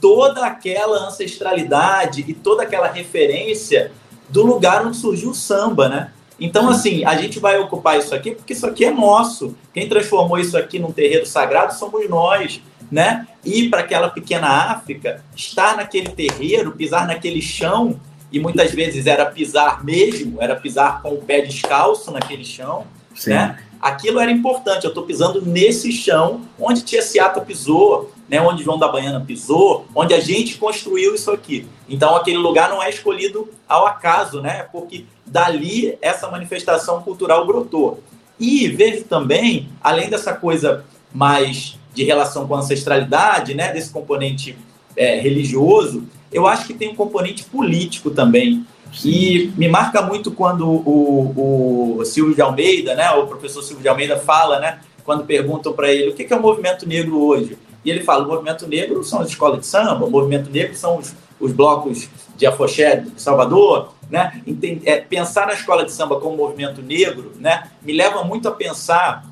toda aquela ancestralidade e toda aquela referência do lugar onde surgiu o samba, né? Então, assim, a gente vai ocupar isso aqui porque isso aqui é nosso. Quem transformou isso aqui num terreiro sagrado somos nós, né? Ir para aquela pequena África, estar naquele terreiro, pisar naquele chão, e muitas vezes era pisar mesmo, era pisar com o pé descalço naquele chão, Sim. né? Aquilo era importante. Eu estou pisando nesse chão onde Tia Seata pisou, né, onde João da Baiana pisou, onde a gente construiu isso aqui. Então aquele lugar não é escolhido ao acaso, né? Porque dali essa manifestação cultural brotou. E vejo também, além dessa coisa mais de relação com a ancestralidade, né, desse componente é, religioso, eu acho que tem um componente político também. E me marca muito quando o, o Silvio de Almeida, né, o professor Silvio de Almeida fala, né, quando perguntam para ele o que é o movimento negro hoje. E ele fala: o movimento negro são as escolas de samba, o movimento negro são os, os blocos de afoxé de Salvador. Né? É, pensar na escola de samba como movimento negro né, me leva muito a pensar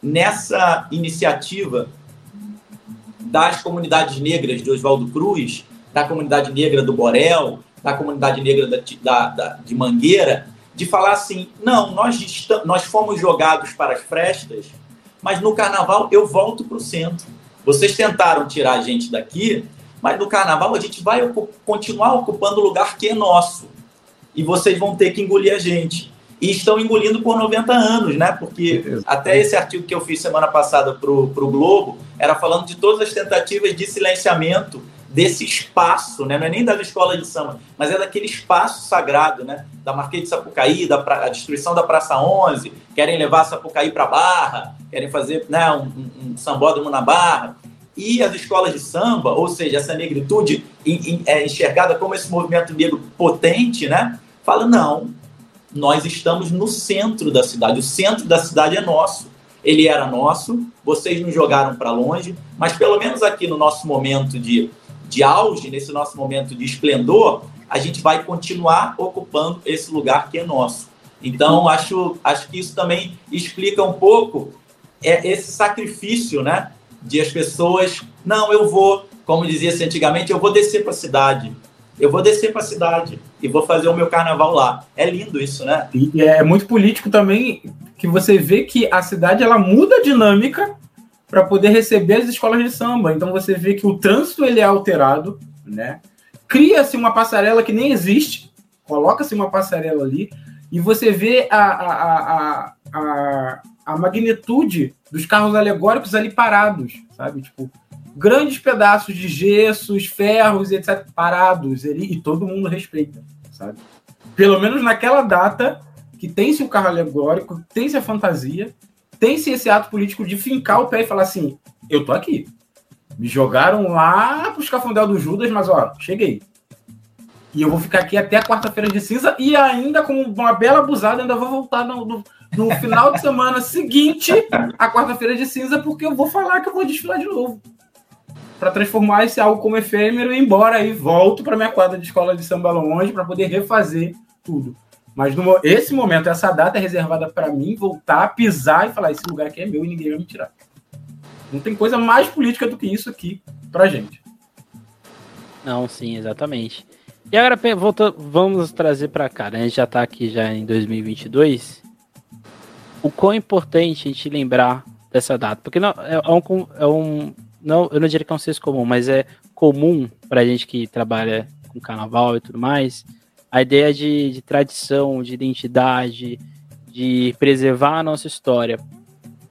nessa iniciativa das comunidades negras de Oswaldo Cruz, da comunidade negra do Borel, da comunidade negra da, da, da, de Mangueira, de falar assim: não, nós, nós fomos jogados para as frestas, mas no carnaval eu volto para o centro. Vocês tentaram tirar a gente daqui, mas no carnaval a gente vai continuar ocupando o lugar que é nosso. E vocês vão ter que engolir a gente. E estão engolindo por 90 anos, né? Porque até esse artigo que eu fiz semana passada para o Globo era falando de todas as tentativas de silenciamento desse espaço, né? não é nem das escolas de samba, mas é daquele espaço sagrado, né? da Marquês de Sapucaí, da pra... a destruição da Praça 11, querem levar Sapucaí para Barra, querem fazer né, um, um, sambódromo na Barra. E as escolas de samba, ou seja, essa negritude é enxergada como esse movimento negro potente, né? fala, não, nós estamos no centro da cidade, o centro da cidade é nosso. Ele era nosso, vocês nos jogaram para longe, mas pelo menos aqui no nosso momento de de auge, nesse nosso momento de esplendor, a gente vai continuar ocupando esse lugar que é nosso. Então, acho, acho que isso também explica um pouco é, esse sacrifício, né? De as pessoas, não, eu vou, como dizia-se antigamente, eu vou descer para a cidade. Eu vou descer para a cidade e vou fazer o meu carnaval lá. É lindo isso, né? E é muito político também que você vê que a cidade ela muda a dinâmica para poder receber as escolas de samba. Então você vê que o trânsito ele é alterado, né? Cria-se uma passarela que nem existe, coloca-se uma passarela ali e você vê a, a, a, a, a magnitude dos carros alegóricos ali parados, sabe? Tipo, grandes pedaços de gessos, ferros, etc., parados ali, e todo mundo respeita, sabe? Pelo menos naquela data que tem-se o carro alegórico, tem-se a fantasia, tem-se esse ato político de fincar o pé e falar assim: eu tô aqui. Me jogaram lá pro escafundel do Judas, mas ó, cheguei. E eu vou ficar aqui até a quarta-feira de cinza e ainda, com uma bela abusada, ainda vou voltar no, no, no final de semana seguinte à quarta-feira de cinza, porque eu vou falar que eu vou desfilar de novo. Para transformar esse algo como efêmero e ir embora e volto para minha quadra de escola de samba longe para poder refazer tudo. Mas no, esse momento, essa data é reservada para mim voltar, pisar e falar: esse lugar aqui é meu e ninguém vai me tirar. Não tem coisa mais política do que isso aqui pra gente. Não, sim, exatamente. E agora volta, vamos trazer para cá, né? A gente já está aqui já em 2022. O quão importante a gente lembrar dessa data, porque não é, é um, é um não, eu não diria que é um senso comum, mas é comum para gente que trabalha com carnaval e tudo mais, a ideia de, de tradição, de identidade, de preservar a nossa história.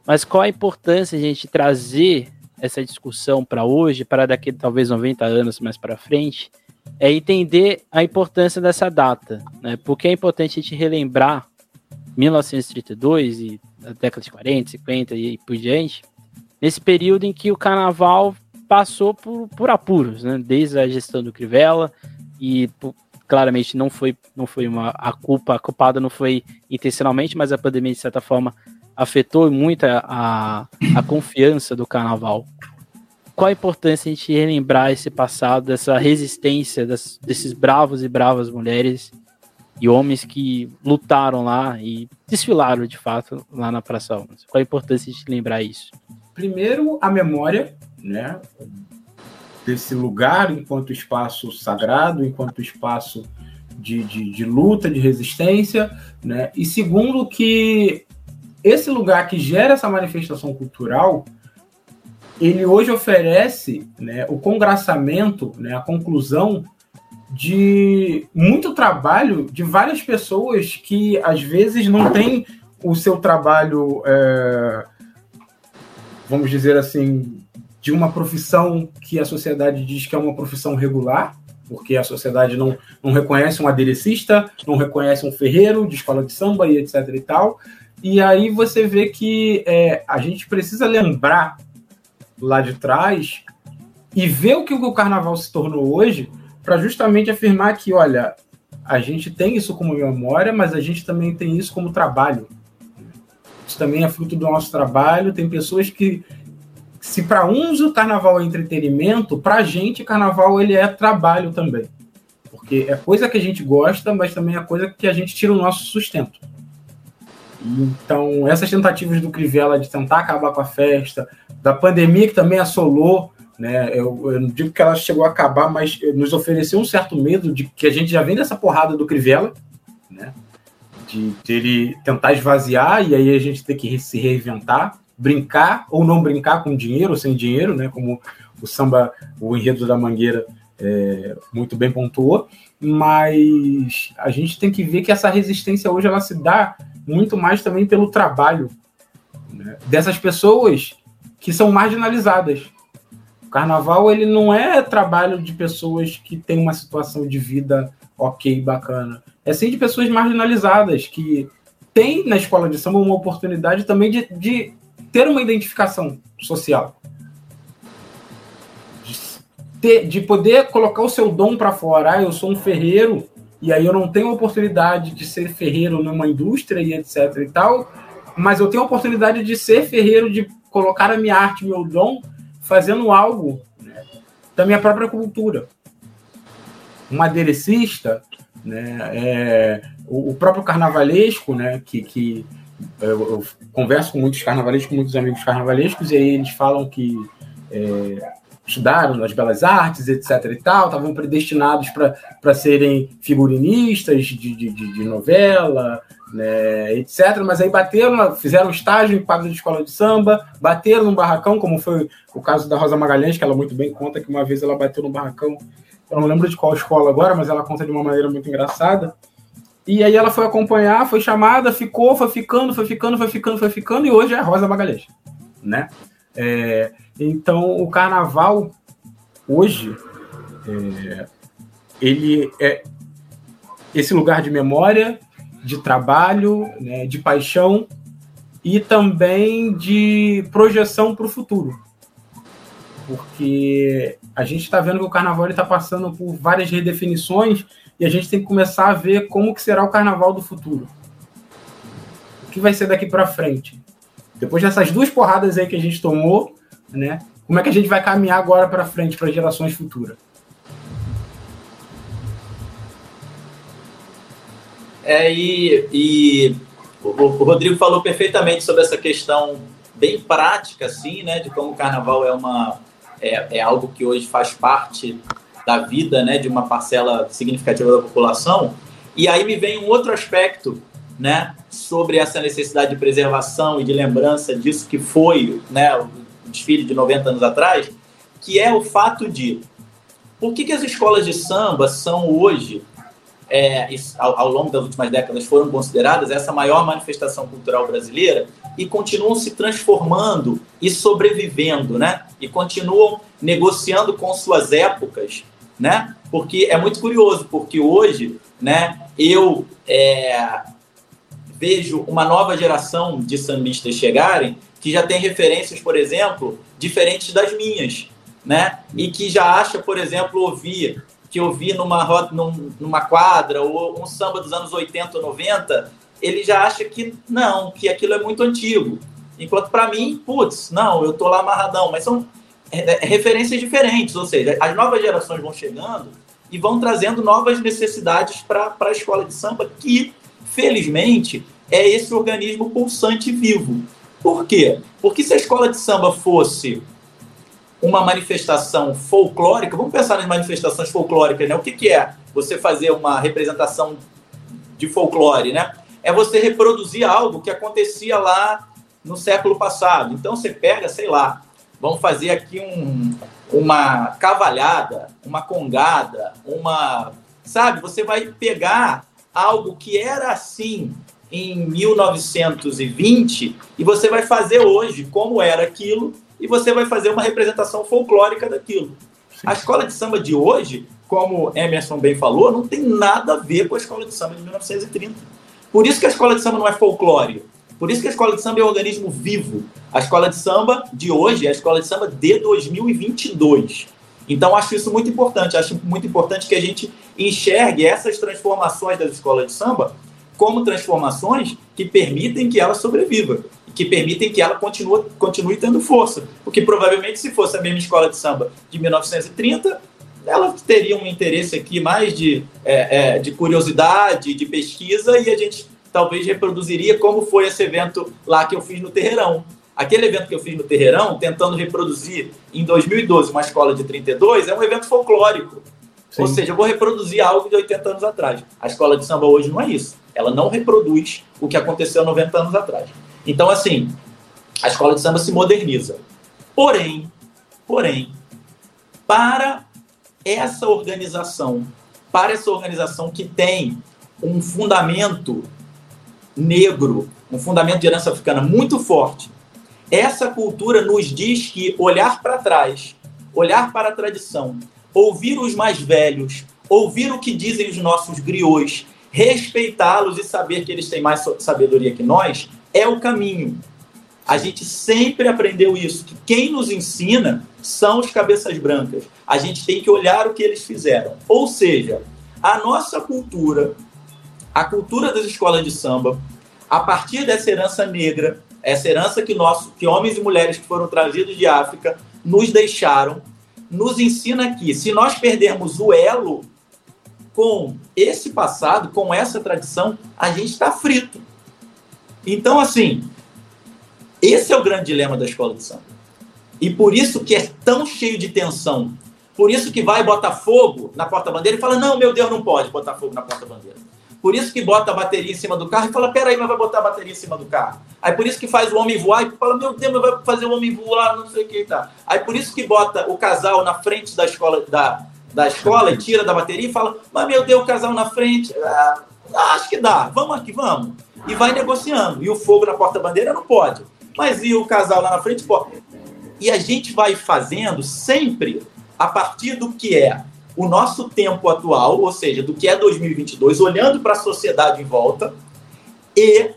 Mas qual a importância de a gente trazer essa discussão para hoje, para daqui talvez 90 anos mais para frente? é entender a importância dessa data, né? Porque é importante a gente relembrar 1932 e a década de 40, 50 e por diante, nesse período em que o carnaval passou por, por apuros, né? Desde a gestão do Crivella e claramente não foi não foi uma a culpa a culpada não foi intencionalmente, mas a pandemia de certa forma afetou muito a, a, confiança do carnaval qual a importância a gente relembrar esse passado, dessa resistência das, desses bravos e bravas mulheres e homens que lutaram lá e desfilaram de fato lá na Praça 11. Qual a importância de lembrar isso? Primeiro, a memória, né? Desse lugar enquanto espaço sagrado, enquanto espaço de, de, de luta, de resistência, né? E segundo, que esse lugar que gera essa manifestação cultural ele hoje oferece né, o congraçamento, né, a conclusão de muito trabalho de várias pessoas que às vezes não têm o seu trabalho, é, vamos dizer assim, de uma profissão que a sociedade diz que é uma profissão regular, porque a sociedade não, não reconhece um aderecista, não reconhece um ferreiro de escola de samba e etc e tal. E aí você vê que é, a gente precisa lembrar lá de trás e ver o que o carnaval se tornou hoje para justamente afirmar que, olha, a gente tem isso como memória, mas a gente também tem isso como trabalho. Isso também é fruto do nosso trabalho. Tem pessoas que, se para uns o carnaval é entretenimento, para a gente carnaval ele é trabalho também. Porque é coisa que a gente gosta, mas também é coisa que a gente tira o nosso sustento. Então, essas tentativas do Crivella de tentar acabar com a festa, da pandemia que também assolou, né? Eu, eu, não digo que ela chegou a acabar, mas nos ofereceu um certo medo de que a gente já vem dessa porrada do Crivella, né? De, de ele tentar esvaziar e aí a gente ter que se reinventar, brincar ou não brincar com dinheiro ou sem dinheiro, né? Como o samba, o enredo da Mangueira é, muito bem pontuou, mas a gente tem que ver que essa resistência hoje ela se dá muito mais também pelo trabalho né, dessas pessoas que são marginalizadas. O carnaval ele não é trabalho de pessoas que têm uma situação de vida ok, bacana. É sim de pessoas marginalizadas que têm na escola de samba uma oportunidade também de, de ter uma identificação social. De, ter, de poder colocar o seu dom para fora. Ah, eu sou um ferreiro, e aí eu não tenho oportunidade de ser ferreiro numa indústria e etc e tal, mas eu tenho a oportunidade de ser ferreiro, de colocar a minha arte, meu dom, fazendo algo né, da minha própria cultura. um aderecista, né? É, o, o, próprio carnavalesco, né? Que, que eu, eu, converso com muitos carnavalescos, com muitos amigos carnavalescos, e aí eles falam que é, estudaram nas belas artes, etc. e tal, estavam predestinados para serem figurinistas de, de, de, novela, né, etc. Mas aí bateram, fizeram estágio em quadro de escola de samba, bateram num barracão, como foi o caso da Rosa Magalhães, que ela muito bem conta que uma vez ela bateu num barracão. Eu não lembro de qual escola agora, mas ela conta de uma maneira muito engraçada. E aí ela foi acompanhar, foi chamada, ficou, foi ficando, foi ficando, foi ficando, foi ficando, e hoje é Rosa Magalhães, né? É, então, o carnaval, hoje, é, ele é esse lugar de memória, de trabalho, né, de paixão e também de projeção para o futuro. Porque a gente está vendo que o carnaval está passando por várias redefinições e a gente tem que começar a ver como que será o carnaval do futuro. O que vai ser daqui para frente. Depois dessas duas porradas aí que a gente tomou, né? Como é que a gente vai caminhar agora para frente para gerações futuras? É, e, e o, o, Rodrigo falou perfeitamente sobre essa questão bem prática, assim, né, de como o carnaval é uma é, é algo que hoje faz parte da vida, né, de uma parcela significativa da população. E aí me vem um outro aspecto, né, sobre essa necessidade de preservação e de lembrança disso que foi, né, desfile de 90 anos atrás, que é o fato de por que, que as escolas de samba são hoje, é, ao, ao, longo das últimas décadas, foram consideradas essa maior manifestação cultural brasileira e continuam se transformando e sobrevivendo, né? E continuam negociando com suas épocas, né? Porque é muito curioso, porque hoje, né, eu é, vejo uma nova geração de sambistas chegarem que já tem referências, por exemplo, diferentes das minhas, né? E que já acha, por exemplo, ouvir que ouvir numa numa quadra ou um samba dos anos 80 ou 90, ele já acha que não, que aquilo é muito antigo. Enquanto para mim, putz, não, eu tô lá amarradão, mas são referências diferentes, ou seja, as novas gerações vão chegando e vão trazendo novas necessidades para a escola de samba, que, felizmente, é esse organismo pulsante vivo. Por quê? Porque se a escola de samba fosse uma manifestação folclórica, vamos pensar nas manifestações folclóricas, né? O que, que é você fazer uma representação de folclore, né? É você reproduzir algo que acontecia lá no século passado. Então você pega, sei lá, vamos fazer aqui um, uma cavalhada, uma congada, uma. Sabe? Você vai pegar algo que era assim em 1920 e você vai fazer hoje como era aquilo e você vai fazer uma representação folclórica daquilo. A escola de samba de hoje, como Emerson bem falou, não tem nada a ver com a escola de samba de 1930. Por isso que a escola de samba não é folclore. Por isso que a escola de samba é um organismo vivo. A escola de samba de hoje é a escola de samba de 2022. Então, acho isso muito importante. Acho muito importante que a gente enxergue essas transformações das escolas de samba como transformações que permitem que ela sobreviva, que permitem que ela continue, continue tendo força. Porque provavelmente, se fosse a mesma escola de samba de 1930, ela teria um interesse aqui mais de, é, é, de curiosidade, de pesquisa, e a gente talvez reproduziria como foi esse evento lá que eu fiz no Terreirão. Aquele evento que eu fiz no Terreirão, tentando reproduzir em 2012 uma escola de 32, é um evento folclórico. Sim. Ou seja, eu vou reproduzir algo de 80 anos atrás. A escola de samba hoje não é isso. Ela não reproduz o que aconteceu 90 anos atrás. Então, assim, a escola de samba se moderniza. Porém, porém, para essa organização, para essa organização que tem um fundamento negro, um fundamento de herança africana muito forte, essa cultura nos diz que olhar para trás, olhar para a tradição, ouvir os mais velhos, ouvir o que dizem os nossos griots, respeitá-los e saber que eles têm mais sabedoria que nós é o caminho. A gente sempre aprendeu isso, que quem nos ensina são os cabeças brancas. A gente tem que olhar o que eles fizeram. Ou seja, a nossa cultura, a cultura das escolas de samba, a partir dessa herança negra, essa herança que, nós, que homens e mulheres que foram trazidos de África nos deixaram, nos ensina que se nós perdermos o elo com esse passado, com essa tradição, a gente está frito. Então, assim, esse é o grande dilema da escola de samba. E por isso que é tão cheio de tensão. Por isso que vai Botafogo na porta-bandeira e fala: não, meu Deus, não pode botar fogo na porta-bandeira. Por isso que bota a bateria em cima do carro e fala: peraí, mas vai botar a bateria em cima do carro. Aí por isso que faz o homem voar e fala: meu Deus, mas vai fazer o homem voar, não sei o que tá. Aí por isso que bota o casal na frente da escola, da, da escola e tira da bateria e fala: mas meu Deus, o casal na frente. Ah, acho que dá, vamos aqui, vamos. E vai negociando. E o fogo na porta-bandeira não pode. Mas e o casal lá na frente pode. E a gente vai fazendo sempre a partir do que é o nosso tempo atual, ou seja, do que é 2022, olhando para a sociedade em volta e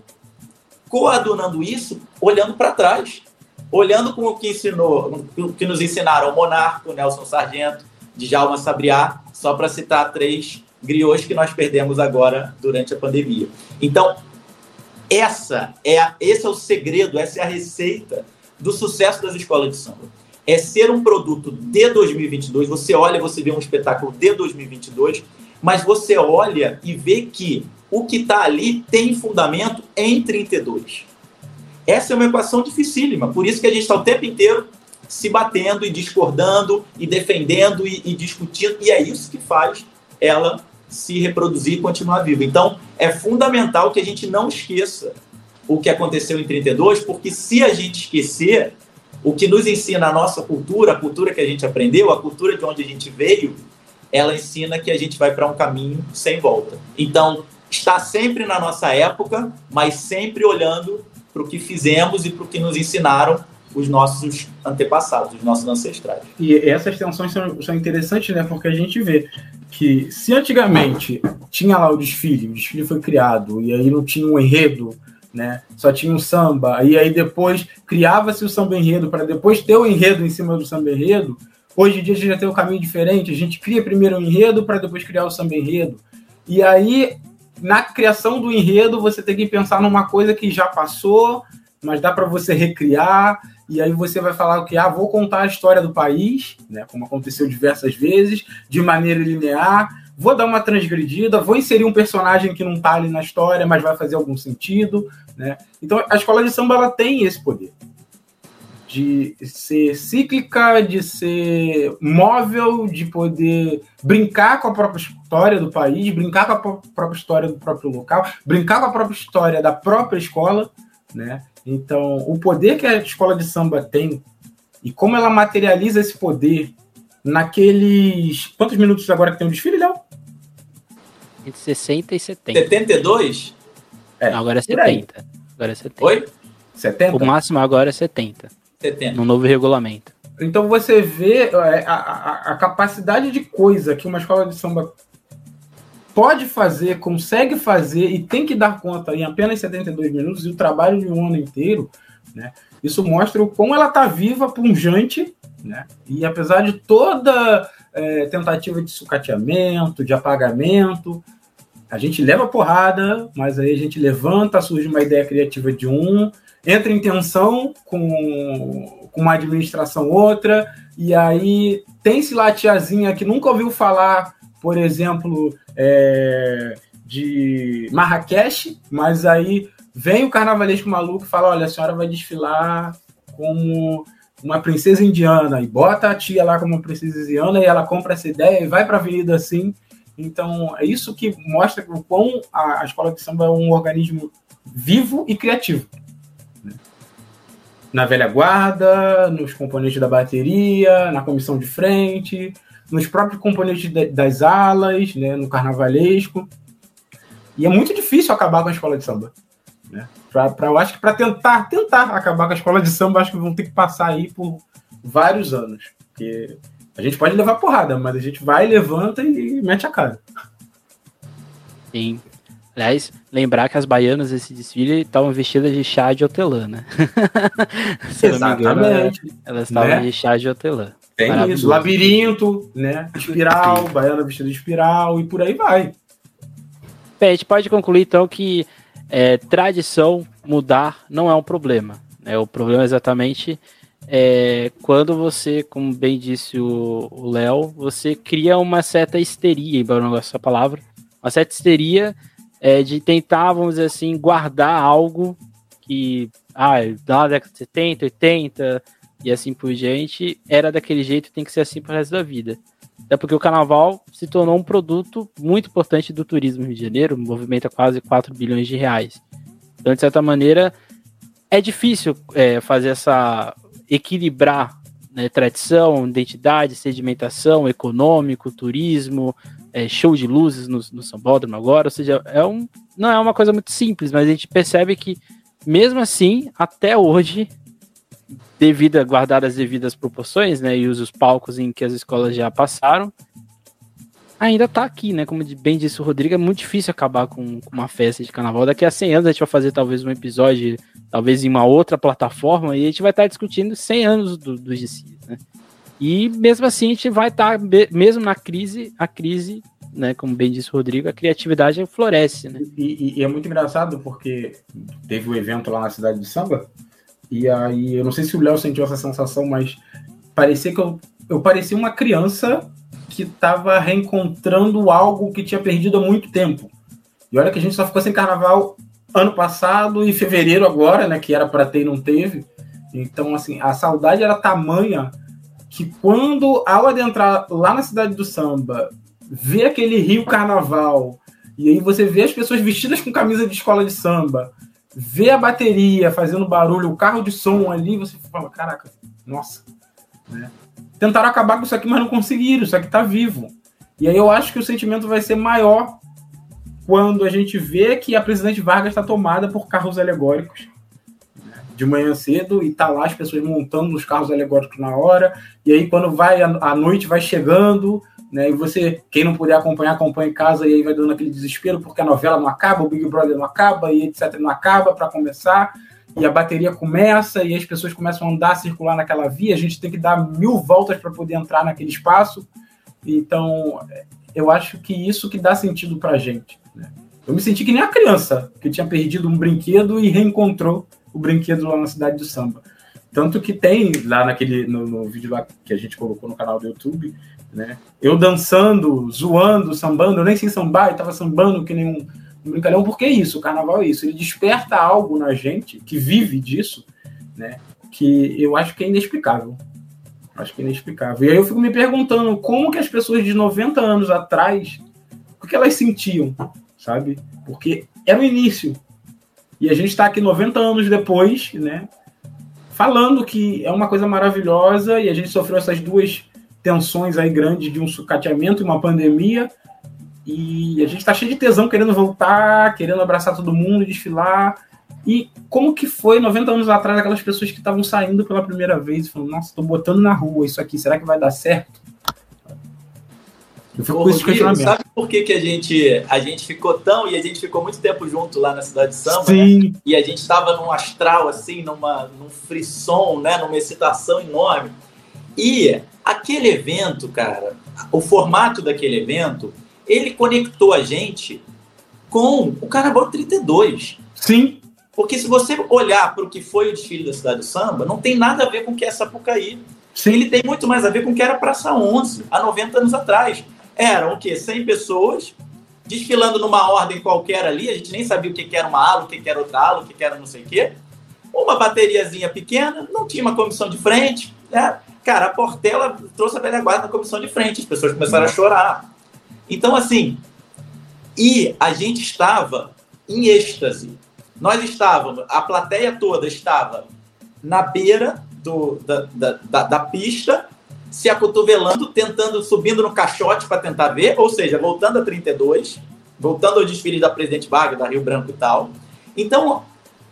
coadunando isso, olhando para trás, olhando com o que ensinou, o que nos ensinaram o Monarco, Nelson Sargento, Djalma Sabriá, só para citar três griots que nós perdemos agora durante a pandemia. Então, essa é a, esse é o segredo, essa é a receita do sucesso das escolas de samba. É ser um produto de 2022. Você olha, você vê um espetáculo de 2022, mas você olha e vê que o que está ali tem fundamento em 32. Essa é uma equação dificílima, por isso que a gente está o tempo inteiro se batendo e discordando e defendendo e, e discutindo, e é isso que faz ela se reproduzir e continuar viva. Então, é fundamental que a gente não esqueça o que aconteceu em 32, porque se a gente esquecer, o que nos ensina a nossa cultura, a cultura que a gente aprendeu, a cultura de onde a gente veio, ela ensina que a gente vai para um caminho sem volta. Então, está sempre na nossa época, mas sempre olhando para o que fizemos e para o que nos ensinaram os nossos antepassados, os nossos ancestrais. E essas tensões são, são interessantes, né? Porque a gente vê que se antigamente tinha lá o desfile, o desfile foi criado e aí não tinha um enredo, né? Só tinha um samba e aí depois criava-se o samba enredo para depois ter o enredo em cima do samba enredo. Hoje em dia a gente já tem um caminho diferente. A gente cria primeiro o enredo para depois criar o samba enredo. E aí na criação do enredo você tem que pensar numa coisa que já passou, mas dá para você recriar e aí você vai falar o que ah, vou contar a história do país, né, como aconteceu diversas vezes, de maneira linear, vou dar uma transgredida, vou inserir um personagem que não está ali na história, mas vai fazer algum sentido, né? Então a escola de samba ela tem esse poder de ser cíclica, de ser móvel, de poder brincar com a própria história do país, brincar com a própria história do próprio local, brincar com a própria história da própria escola, né? Então, o poder que a escola de samba tem e como ela materializa esse poder naqueles. Quantos minutos agora que tem o desfile, Léo? Entre 60 e 70. 72? É, Não, agora é 70. Agora é 70. Oi? 70? O máximo agora é 70. 70. No novo regulamento. Então você vê é, a, a, a capacidade de coisa que uma escola de samba pode fazer, consegue fazer e tem que dar conta em apenas 72 minutos e o trabalho de um ano inteiro, né? Isso mostra o quão ela está viva, punjante, né? E apesar de toda é, tentativa de sucateamento, de apagamento, a gente leva porrada, mas aí a gente levanta, surge uma ideia criativa de um, entra em tensão com, com uma administração outra, e aí tem-se lá tiazinha que nunca ouviu falar por exemplo, é, de Marrakech, mas aí vem o carnavalesco maluco e fala: olha, a senhora vai desfilar como uma princesa indiana, e bota a tia lá como uma princesa indiana, e ela compra essa ideia e vai para a avenida assim. Então, é isso que mostra o quão a, a escola de samba é um organismo vivo e criativo. Né? Na velha guarda, nos componentes da bateria, na comissão de frente, nos próprios componentes das alas, né, no carnavalesco. E é muito difícil acabar com a escola de samba. Né? Pra, pra, eu acho que para tentar, tentar acabar com a escola de samba, acho que vão ter que passar aí por vários anos. Porque a gente pode levar porrada, mas a gente vai, levanta e mete a cara. Sim. Aliás, lembrar que as baianas desse desfile estavam vestidas de chá de hortelã, né? Exatamente. Engano, elas estavam né? de chá de hortelã. Tem isso, labirinto, né? Espiral, baiana vestida de espiral e por aí vai. Bem, a gente pode concluir então que é, tradição mudar não é um problema. Né? O problema é exatamente é, quando você, como bem disse o Léo, você cria uma certa histeria, embora não goste dessa palavra, uma certa histeria é, de tentar, vamos dizer assim, guardar algo que, ah, na década de 70, 80 e assim por diante, era daquele jeito tem que ser assim pro resto da vida. Até porque o carnaval se tornou um produto muito importante do turismo Rio de Janeiro, movimenta quase 4 bilhões de reais. Então, de certa maneira, é difícil é, fazer essa equilibrar né, tradição, identidade, sedimentação, econômico, turismo, é, show de luzes no, no Sambódromo agora, ou seja, é um, não é uma coisa muito simples, mas a gente percebe que, mesmo assim, até hoje, devido a guardar as devidas proporções, né, e os palcos em que as escolas já passaram, ainda está aqui, né? Como bem disse o Rodrigo, é muito difícil acabar com, com, uma festa de carnaval. Daqui a 100 anos a gente vai fazer talvez um episódio, talvez em uma outra plataforma, e a gente vai estar discutindo 100 anos do, dos GCs, né? E mesmo assim a gente vai estar, mesmo na crise, a crise, né? Como bem disse o Rodrigo, a criatividade floresce, né? E, e, e é muito engraçado porque teve o um evento lá na cidade de Samba, e aí eu não sei se o Léo sentiu essa sensação, mas parecia que eu, eu parecia uma criança que estava reencontrando algo que tinha perdido há muito tempo. E olha que a gente só ficou sem carnaval ano passado e fevereiro agora, né, que era para ter e não teve. Então, assim, a saudade era tamanha que quando, ao adentrar lá na cidade do samba, ver aquele rio carnaval, e aí você vê as pessoas vestidas com camisa de escola de samba, vê a bateria fazendo barulho, o carro de som ali, você fala, caraca, nossa, né? Tentaram acabar com isso aqui, mas não conseguiram. Isso aqui está vivo. E aí eu acho que o sentimento vai ser maior quando a gente vê que a presidente Vargas está tomada por carros alegóricos de manhã cedo e tá lá as pessoas montando os carros alegóricos na hora. E aí quando vai a noite vai chegando, né? E você, quem não puder acompanhar, acompanha em casa e aí vai dando aquele desespero porque a novela não acaba, o Big Brother não acaba e etc não acaba para começar e a bateria começa e as pessoas começam a andar, circular naquela via, a gente tem que dar mil voltas para poder entrar naquele espaço. Então, eu acho que isso que dá sentido para a gente. Né? Eu me senti que nem a criança que tinha perdido um brinquedo e reencontrou o brinquedo lá na cidade do samba. Tanto que tem lá naquele no, no vídeo lá que a gente colocou no canal do YouTube, né? Eu dançando, zoando, sambando, eu nem sei sambar, e tava sambando que nem um, brincalhão, porque é isso, o carnaval é isso, ele desperta algo na gente que vive disso, né? Que eu acho que é inexplicável. Acho que é inexplicável. E aí eu fico me perguntando como que as pessoas de 90 anos atrás, o que elas sentiam, sabe? Porque era o início. E a gente está aqui 90 anos depois, né? Falando que é uma coisa maravilhosa e a gente sofreu essas duas tensões aí grandes de um sucateamento e uma pandemia, e a gente tá cheio de tesão querendo voltar, querendo abraçar todo mundo, desfilar. E como que foi 90 anos atrás aquelas pessoas que estavam saindo pela primeira vez e falando, nossa, tô botando na rua isso aqui, será que vai dar certo? Eu fico Ô, com esse questionamento. Sabe por que, que a, gente, a gente ficou tão, e a gente ficou muito tempo junto lá na cidade de Samba, Sim. Né? E a gente estava num astral, assim, numa, num frisson, né? Numa excitação enorme. E aquele evento, cara, o formato daquele evento ele conectou a gente com o Carnaval 32. Sim. Porque se você olhar para o que foi o desfile da Cidade do Samba, não tem nada a ver com o que é Sapucaí. Sim. Ele tem muito mais a ver com o que era Praça 11, há 90 anos atrás. Eram o quê? 100 pessoas desfilando numa ordem qualquer ali, a gente nem sabia o que era uma ala, o que era outra ala, o que era não sei o quê. Uma bateriazinha pequena, não tinha uma comissão de frente. Né? Cara, a Portela trouxe a velha guarda na comissão de frente, as pessoas começaram a chorar. Então, assim, e a gente estava em êxtase. Nós estávamos, a plateia toda estava na beira do, da, da, da, da pista, se acotovelando, tentando, subindo no caixote para tentar ver, ou seja, voltando a 32, voltando ao desfile da Presidente Vargas, da Rio Branco e tal. Então,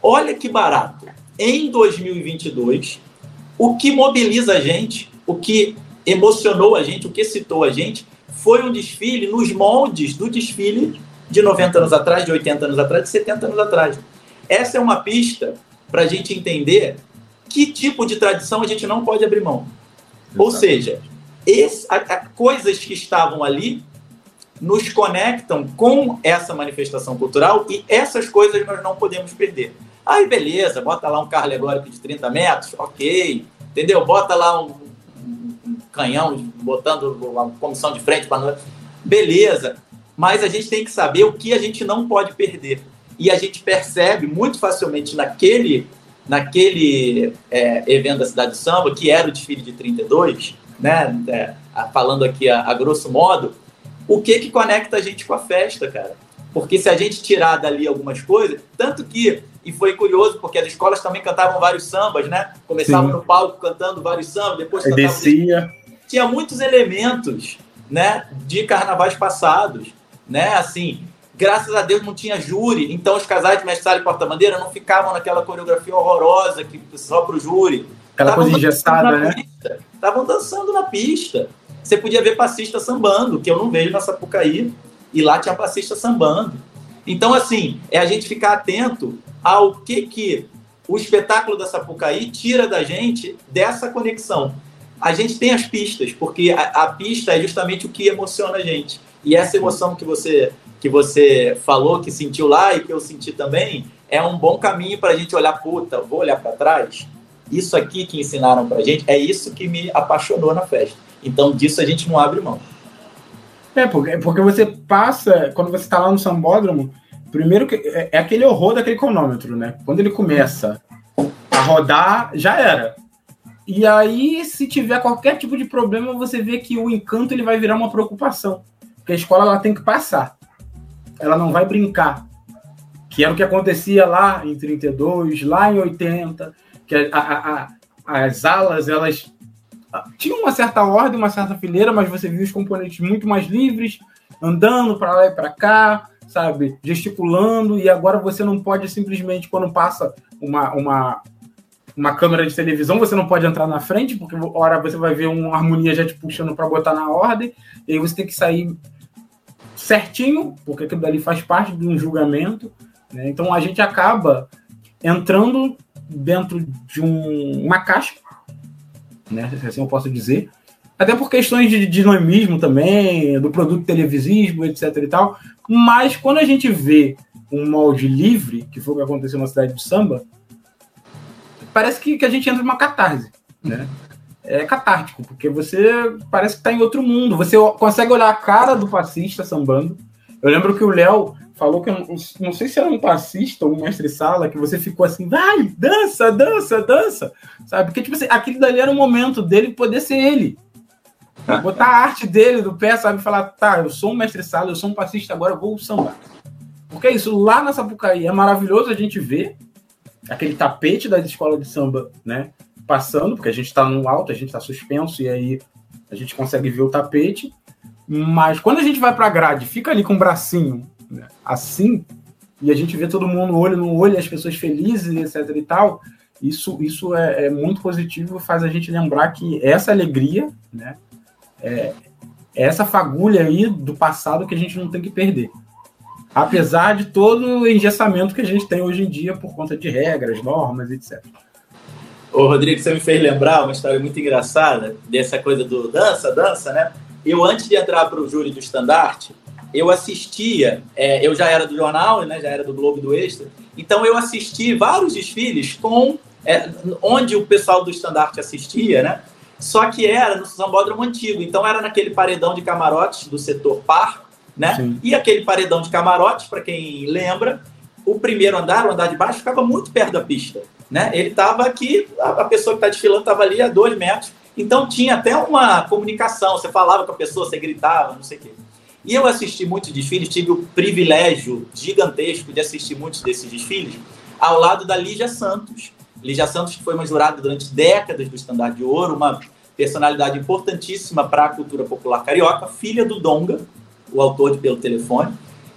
olha que barato. Em 2022, o que mobiliza a gente, o que emocionou a gente, o que citou a gente, foi um desfile nos moldes do desfile de 90 anos atrás, de 80 anos atrás, de 70 anos atrás. Essa é uma pista para a gente entender que tipo de tradição a gente não pode abrir mão. Exato. Ou seja, esse, a, a, coisas que estavam ali nos conectam com essa manifestação cultural e essas coisas nós não podemos perder. Aí, beleza, bota lá um carro alegórico de 30 metros, ok, entendeu? Bota lá um canhão, botando uma comissão de frente para beleza. Mas a gente tem que saber o que a gente não pode perder. E a gente percebe muito facilmente naquele, naquele é, evento da Cidade do Samba, que era o desfile de 32, né? É, falando aqui a, a grosso modo, o que que conecta a gente com a festa, cara? Porque se a gente tirar dali algumas coisas, tanto que, e foi curioso, porque as escolas também cantavam vários sambas, né? Começavam Sim. no palco cantando vários sambas, depois cantavam. Descia. Tinha muitos elementos, né? De carnavais passados, né? Assim, graças a Deus não tinha júri, então os casais de mestre e porta-bandeira não ficavam naquela coreografia horrorosa que só pro júri. Aquela coisa engessada, né? Estavam dançando na pista. Você podia ver passista sambando, que eu não vejo na Sapucaí e lá tinha passista sambando. Então, assim, é a gente ficar atento ao que, que o espetáculo da Sapucaí tira da gente dessa conexão. A gente tem as pistas, porque a, a pista é justamente o que emociona a gente. E essa emoção que você que você falou, que sentiu lá e que eu senti também, é um bom caminho para a gente olhar, puta, vou olhar para trás. Isso aqui que ensinaram para a gente, é isso que me apaixonou na festa. Então, disso a gente não abre mão. É, porque, porque você passa, quando você está lá no sambódromo, primeiro que é, é aquele horror daquele cronômetro, né? Quando ele começa a rodar, já era. E aí, se tiver qualquer tipo de problema, você vê que o encanto ele vai virar uma preocupação. Porque a escola ela tem que passar. Ela não vai brincar. Que era o que acontecia lá em 32, lá em 80, que a, a, a, as alas elas tinha uma certa ordem, uma certa fileira, mas você via os componentes muito mais livres, andando para lá e para cá, sabe, gesticulando, e agora você não pode simplesmente, quando passa uma, uma, uma câmera de televisão, você não pode entrar na frente, porque hora você vai ver uma harmonia já te puxando para botar na ordem, e aí você tem que sair certinho, porque aquilo dali faz parte de um julgamento. Né? Então a gente acaba entrando dentro de um, uma caixa né? Assim eu posso dizer. Até por questões de dinamismo também, do produto televisivo, etc e tal. Mas quando a gente vê um molde livre, que foi o que aconteceu na cidade de samba, parece que, que a gente entra numa catarse, né? É catártico, porque você parece que está em outro mundo. Você consegue olhar a cara do fascista sambando. Eu lembro que o Léo falou que não sei se era um passista ou um mestre-sala, que você ficou assim, vai, dança, dança, dança, sabe? Porque, tipo assim, aquele dali era o momento dele poder ser ele. Botar a arte dele do pé, sabe? Falar, tá, eu sou um mestre-sala, eu sou um passista, agora eu vou sambar. Porque é isso, lá na Sapucaí é maravilhoso a gente ver aquele tapete das escolas de samba, né? Passando, porque a gente tá no alto, a gente tá suspenso, e aí a gente consegue ver o tapete. Mas quando a gente vai pra grade, fica ali com o bracinho assim, e a gente vê todo mundo olho no olho, as pessoas felizes, etc e tal, isso, isso é, é muito positivo, faz a gente lembrar que essa alegria, né, é, é essa fagulha aí do passado que a gente não tem que perder. Apesar de todo o engessamento que a gente tem hoje em dia por conta de regras, normas, etc. Ô, Rodrigo, você me fez lembrar uma história muito engraçada dessa coisa do dança, dança, né? Eu, antes de entrar para o júri do estandarte, eu assistia, é, eu já era do jornal, né, já era do Globo do Extra, então eu assisti vários desfiles com é, onde o pessoal do estandarte assistia, né? Só que era no Sambódromo antigo, então era naquele paredão de camarotes do setor par, né? Sim. E aquele paredão de camarotes, para quem lembra, o primeiro andar, o andar de baixo, ficava muito perto da pista, né? Ele estava aqui, a pessoa que está desfilando estava ali a dois metros, então tinha até uma comunicação, você falava com a pessoa, você gritava, não sei o quê. E eu assisti muitos desfiles, tive o privilégio gigantesco de assistir muitos desses desfiles ao lado da Lígia Santos. Lígia Santos, que foi uma jurada durante décadas do Estandarte de Ouro, uma personalidade importantíssima para a cultura popular carioca, filha do Donga, o autor de Pelo Telefone,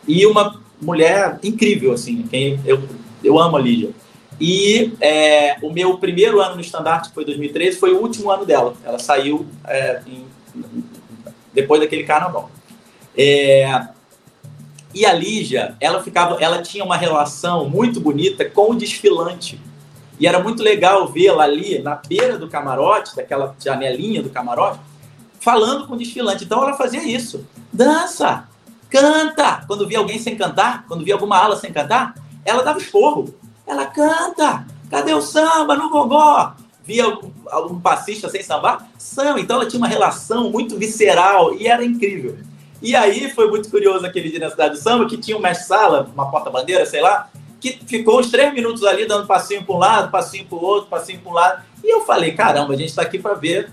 e uma mulher incrível, assim, quem eu, eu amo a Lígia. E é, o meu primeiro ano no Estandarte, que foi 2013, foi o último ano dela. Ela saiu é, em, depois daquele carnaval. É, e a Lígia, ela ficava, ela tinha uma relação muito bonita com o desfilante. E era muito legal vê-la ali na beira do camarote, daquela janelinha do camarote, falando com o desfilante. Então ela fazia isso. Dança, canta. Quando via alguém sem cantar, quando via alguma ala sem cantar, ela dava esporro. Ela canta. Cadê o samba no gogó? via algum passista sem sambar, samba. Então ela tinha uma relação muito visceral e era incrível. E aí foi muito curioso aquele dia na cidade do samba que tinha um mestre-sala, uma porta-bandeira, sei lá, que ficou uns três minutos ali dando passinho para um lado, passinho para o outro, passinho para um lado. E eu falei, caramba, a gente está aqui para ver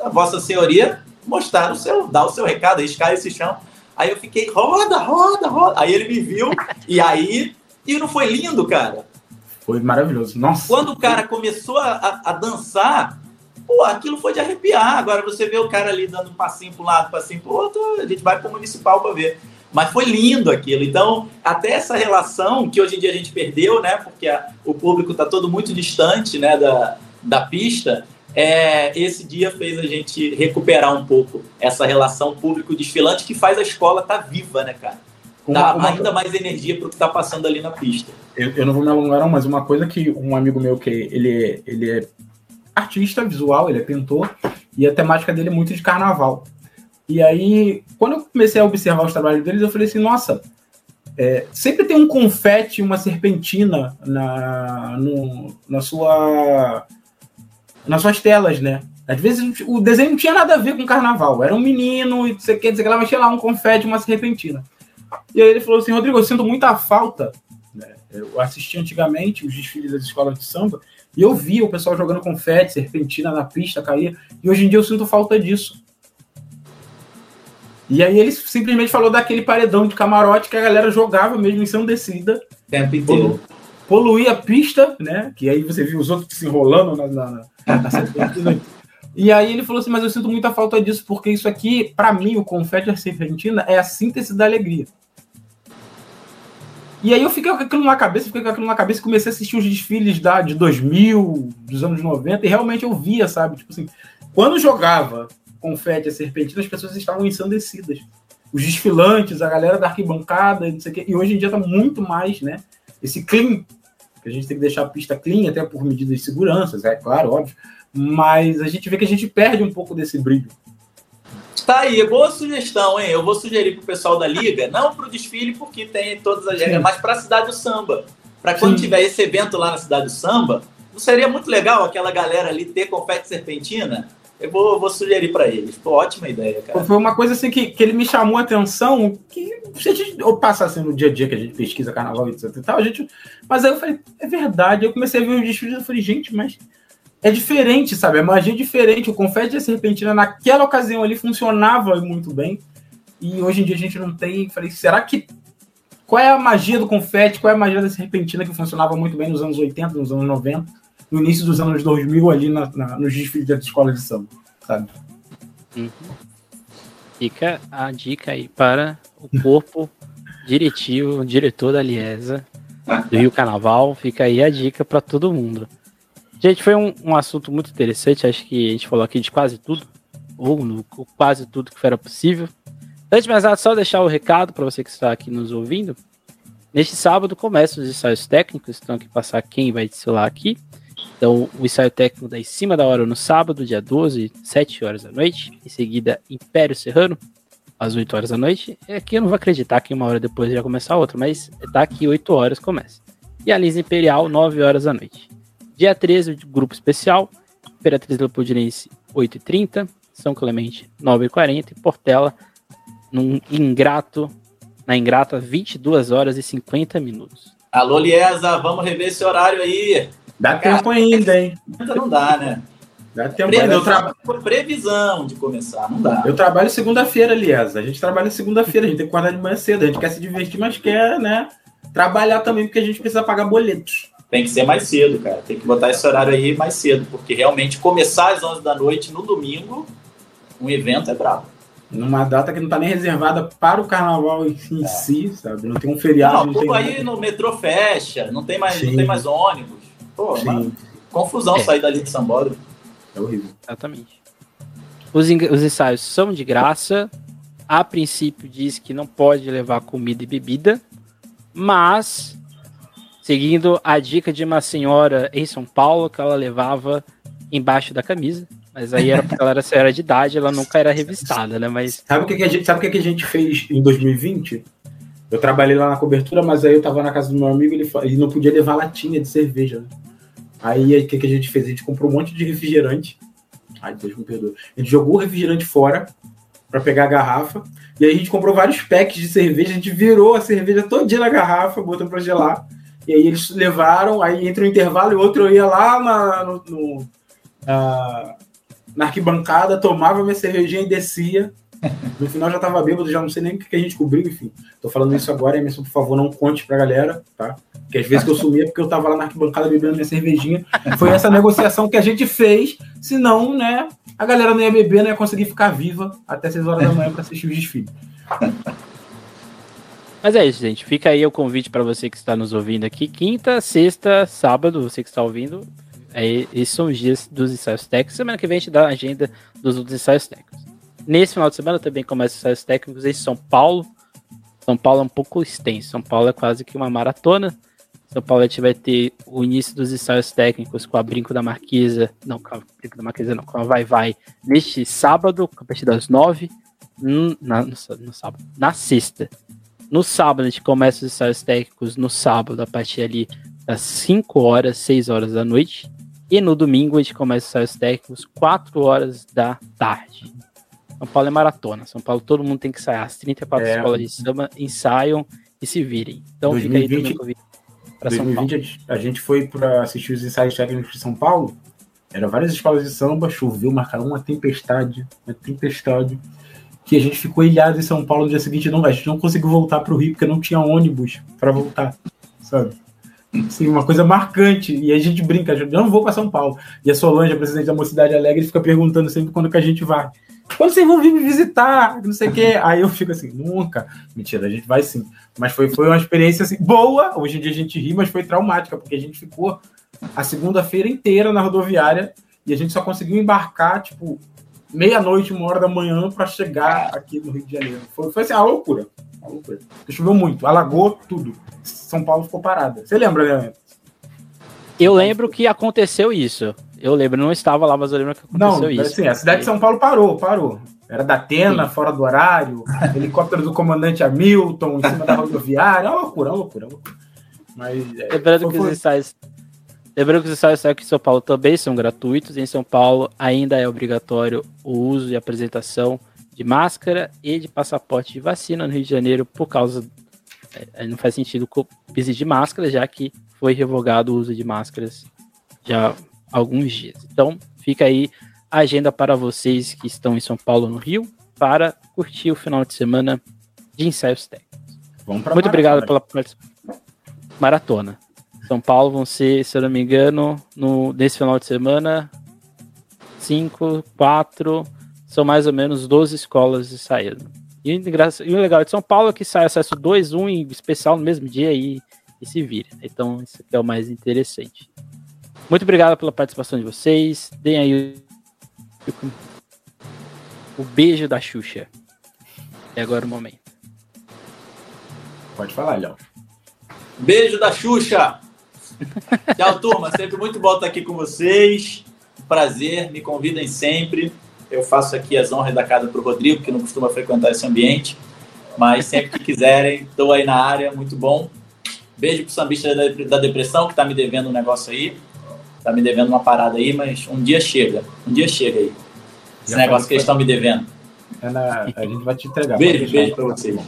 a Vossa Senhoria mostrar o seu, dar o seu recado, riscar esse chão. Aí eu fiquei, roda, roda, roda. Aí ele me viu, e aí. E não foi lindo, cara? Foi maravilhoso. Nossa. Quando o cara começou a, a, a dançar, pô, aquilo foi de arrepiar. Agora você vê o cara ali dando um passinho para um lado, passinho para outro, a gente vai para o municipal para ver. Mas foi lindo aquilo. Então, até essa relação que hoje em dia a gente perdeu, né? Porque a, o público está todo muito distante né, da, da pista. É, esse dia fez a gente recuperar um pouco essa relação público-desfilante que faz a escola estar tá viva, né, cara? Dá uma, ainda mais energia para o que está passando ali na pista. Eu, eu, não vou me alongar, não, mas uma coisa que um amigo meu que ele, ele é artista visual, ele é pintor, e a temática dele é muito de carnaval. E aí, quando eu comecei a observar os trabalhos deles, eu falei assim, nossa, é, sempre tem um confete, uma serpentina na, no, na sua, nas suas telas, né? Às vezes o desenho não tinha nada a ver com carnaval, era um menino, e você quer dizer que ela tinha lá um confete, uma serpentina. E aí ele falou assim, Rodrigo, eu sinto muita falta. Né? Eu assisti antigamente os desfiles das escolas de samba e eu via o pessoal jogando confete, serpentina na pista, caía. E hoje em dia eu sinto falta disso. E aí ele simplesmente falou daquele paredão de camarote que a galera jogava mesmo em descida Tempo inteiro. Poluía a pista, né? Que aí você viu os outros se enrolando na, na, na. E aí ele falou assim, mas eu sinto muita falta disso, porque isso aqui, para mim, o confete serpentina é a síntese da alegria. E aí eu fiquei com aquilo na cabeça, fiquei com aquilo na cabeça e comecei a assistir os desfiles da, de 2000, dos anos 90, e realmente eu via, sabe? Tipo assim, quando jogava confete a serpentina, as pessoas estavam ensandecidas. Os desfilantes, a galera da arquibancada, não sei o quê. E hoje em dia tá muito mais, né? Esse clean, que a gente tem que deixar a pista clean, até por medidas de segurança, é claro, óbvio. Mas a gente vê que a gente perde um pouco desse brilho. Tá aí, boa sugestão, hein? Eu vou sugerir pro pessoal da liga, não pro desfile, porque tem todas as regras, mas para a cidade do samba. Para quando Sim. tiver esse evento lá na cidade do samba, não seria muito legal aquela galera ali ter confete serpentina? Eu vou, vou sugerir para eles. Pô, ótima ideia, cara. Foi uma coisa assim que, que ele me chamou a atenção, que se a gente ou passa assim no dia a dia que a gente pesquisa carnaval e tal, a gente. Mas aí eu falei, é verdade. Eu comecei a ver os desfiles e falei, gente, mas é diferente, sabe? A magia é diferente. O confete da serpentina naquela ocasião ali funcionava muito bem. E hoje em dia a gente não tem. Falei, será que. Qual é a magia do confete? Qual é a magia da serpentina que funcionava muito bem nos anos 80, nos anos 90, no início dos anos 2000, ali na, na, nos desfiles da escola de samba, sabe? Uhum. Fica a dica aí para o corpo diretivo, diretor da Liesa do Rio Carnaval. Fica aí a dica para todo mundo. Gente, foi um, um assunto muito interessante. Acho que a gente falou aqui de quase tudo, ou no, quase tudo que era possível. Antes de mais nada, só deixar o recado para você que está aqui nos ouvindo. Neste sábado começam os ensaios técnicos, então aqui passar quem vai desfilar aqui. Então, o ensaio técnico da em cima da hora no sábado, dia 12, 7 horas da noite. Em seguida, Império Serrano, às 8 horas da noite. E aqui eu não vou acreditar que uma hora depois já começar outra, mas tá aqui 8 horas começa. E a Lisa Imperial, 9 horas da noite. Dia 13, grupo especial. Imperatriz Leopoldinense, 8h30. São Clemente, 9h40. E Portela, num ingrato, na ingrata, 22 horas e 50 minutos. Alô, Liesa, vamos rever esse horário aí. Dá Cara, tempo ainda, hein? Ainda não dá, né? Dá tempo ainda. Eu tra... Previsão de começar, não dá. Eu trabalho segunda-feira, Liesa. A gente trabalha segunda-feira, a gente tem que acordar de manhã cedo. A gente quer se divertir, mas quer, né? Trabalhar também, porque a gente precisa pagar boletos. Tem que ser mais cedo, cara. Tem que botar esse horário aí mais cedo, porque realmente começar às 11 da noite no domingo, um evento é brabo. Numa data que não está nem reservada para o carnaval em é. si, sabe? Não tem um feriado. Não, não aí nada. no metrô fecha, não tem mais, não tem mais ônibus. Pô, confusão é. sair dali de Sambódromo. É horrível. Exatamente. Os, os ensaios são de graça. A princípio diz que não pode levar comida e bebida, mas seguindo a dica de uma senhora em São Paulo que ela levava embaixo da camisa. Mas aí era porque ela era senhora de idade, ela nunca era revistada, né? Mas. Sabe o que, que, a, gente, sabe o que, a gente fez em 2020? Eu trabalhei lá na cobertura, mas aí eu tava na casa do meu amigo e ele, ele não podia levar latinha de cerveja. Né? Aí o que, que a gente fez? A gente comprou um monte de refrigerante. Ai, Deus me perdoe. A gente jogou o refrigerante fora para pegar a garrafa. E aí a gente comprou vários packs de cerveja, a gente virou a cerveja todinha na garrafa, botando para gelar. E aí eles levaram, aí entre um intervalo e outro eu ia lá na, no, no na, na arquibancada, tomava minha cervejinha e descia. No final já tava bêbado, já não sei nem o que a gente cobriu, enfim. Tô falando isso agora, Emerson, por favor, não conte pra galera, tá? Porque às vezes que eu sumia porque eu tava lá na arquibancada bebendo minha cervejinha. Foi essa negociação que a gente fez, senão, né, a galera não ia beber, não ia conseguir ficar viva até 6 horas da manhã para assistir o desfile. Mas é isso, gente. Fica aí o convite para você que está nos ouvindo aqui. Quinta, sexta, sábado, você que está ouvindo. É, esses são os dias dos ensaios técnicos. Semana que vem a gente dá a agenda dos outros ensaios técnicos. Nesse final de semana também começa os ensaios técnicos em São Paulo. São Paulo é um pouco extenso. São Paulo é quase que uma maratona. São Paulo a gente vai ter o início dos ensaios técnicos com a Brinco da Marquesa, não, com a Brinco da Marquesa não, com a Vai Vai, neste sábado, a partir das nove, na, no, no, sábado, na sexta. No sábado a gente começa os ensaios técnicos no sábado, a partir ali das 5 horas, 6 horas da noite. E no domingo a gente começa os ensaios técnicos 4 horas da tarde. São Paulo é maratona. São Paulo todo mundo tem que ensaiar. As 34 é. escolas de samba ensaiam e se virem. Então 2020, fica aí também convite para São Paulo. A gente foi para assistir os ensaios técnicos de São Paulo. Era várias escolas de samba, choveu, marcaram uma tempestade, uma tempestade, que a gente ficou ilhado em São Paulo no dia seguinte. Não, a gente não conseguiu voltar para o Rio porque não tinha ônibus para voltar, sabe? Assim, uma coisa marcante. E a gente brinca, eu não vou para São Paulo. E a Solange, a presidente da Mocidade Alegre, fica perguntando sempre quando que a gente vai. Quando vocês vão vir me visitar? Não sei o quê. Aí eu fico assim, nunca. Mentira, a gente vai sim. Mas foi, foi uma experiência assim, boa. Hoje em dia a gente ri, mas foi traumática, porque a gente ficou a segunda-feira inteira na rodoviária e a gente só conseguiu embarcar, tipo, meia-noite, uma hora da manhã para chegar aqui no Rio de Janeiro. Foi, foi assim, a loucura. A loucura. Choveu muito, alagou tudo. São Paulo ficou parada. Você lembra, né? Eu lembro que aconteceu isso. Eu lembro, não estava lá, mas eu lembro que aconteceu não, isso. Assim, a cidade de São Paulo parou, parou. Era da Atena, Sim. fora do horário, helicóptero do comandante Hamilton em cima da rodoviária. É uma loucura, é uma loucura. É uma loucura. Mas, é, lembrando, que os ensaios, lembrando que os ensaios aqui em São Paulo também são gratuitos. Em São Paulo ainda é obrigatório o uso e apresentação de máscara e de passaporte de vacina no Rio de Janeiro por causa. É, não faz sentido exigir máscara, já que foi revogado o uso de máscaras já alguns dias. Então, fica aí a agenda para vocês que estão em São Paulo, no Rio, para curtir o final de semana de ensaios técnicos. Muito maratona. obrigado pela participação. Maratona. São Paulo vão ser, se eu não me engano, no, nesse final de semana, cinco, quatro, são mais ou menos 12 escolas de saída. E, e o legal de São Paulo é que sai acesso 2, um em especial no mesmo dia e, e se vira. Então, isso aqui é o mais interessante. Muito obrigado pela participação de vocês. Deem aí o beijo da Xuxa. É agora o momento. Pode falar, Léo. Beijo da Xuxa! Tchau, turma. Sempre muito bom estar aqui com vocês. Prazer, me convidem sempre. Eu faço aqui as honras da casa para o Rodrigo, que não costuma frequentar esse ambiente. Mas sempre que quiserem, estou aí na área, muito bom. Beijo pro sambista da depressão, que está me devendo um negócio aí. Tá me devendo uma parada aí, mas um dia chega. Um dia chega aí. Esse Já negócio que eles estão me devendo. É na... A gente vai te entregar. Beijo, beijo pra vocês.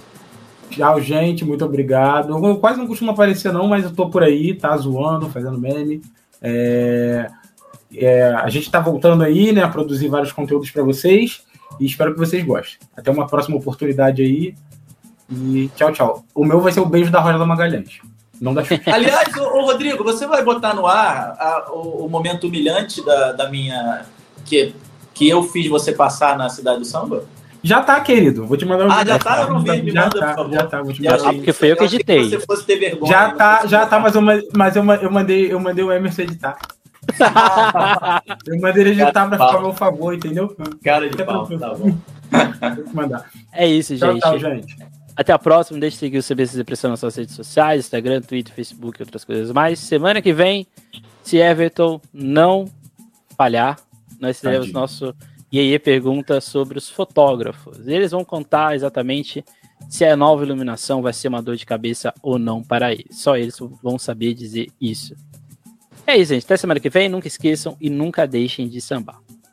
Tchau, gente. Muito obrigado. Eu quase não costumo aparecer, não, mas eu tô por aí, tá zoando, fazendo meme. É... É... a gente tá voltando aí, né, a produzir vários conteúdos para vocês e espero que vocês gostem. Até uma próxima oportunidade aí. E tchau, tchau. O meu vai ser o beijo da Rosa da Magalhães. Não dá Aliás, ô, ô, Rodrigo, você vai botar no ar a, o, o, momento humilhante da, da minha. Que, que eu fiz você passar na cidade do samba? Já tá, querido. Vou te mandar um Ah, já tá? Eu não vi, me já manda, tá, por favor. Já tá, vou te mandar. Ah, porque foi eu que editei. Se você fosse ter vergonha. Já tá, já tá, mas eu, mas eu, eu, mandei, eu mandei o Emerson editar. eu mandei ele editar pra ficar ao meu favor, entendeu? Cara de pau, tá bom. Vou te mandar. É isso, gente. Tchau, tchau, gente. Até a próxima. Deixe de seguir o CBC Depressão nas suas redes sociais, Instagram, Twitter, Facebook e outras coisas mais. Semana que vem, se Everton não falhar, nós teremos Tadinho. nosso IE pergunta sobre os fotógrafos. Eles vão contar exatamente se a nova iluminação vai ser uma dor de cabeça ou não para eles. Só eles vão saber dizer isso. É É isso, gente. Até semana que vem. Nunca esqueçam e nunca deixem de sambar.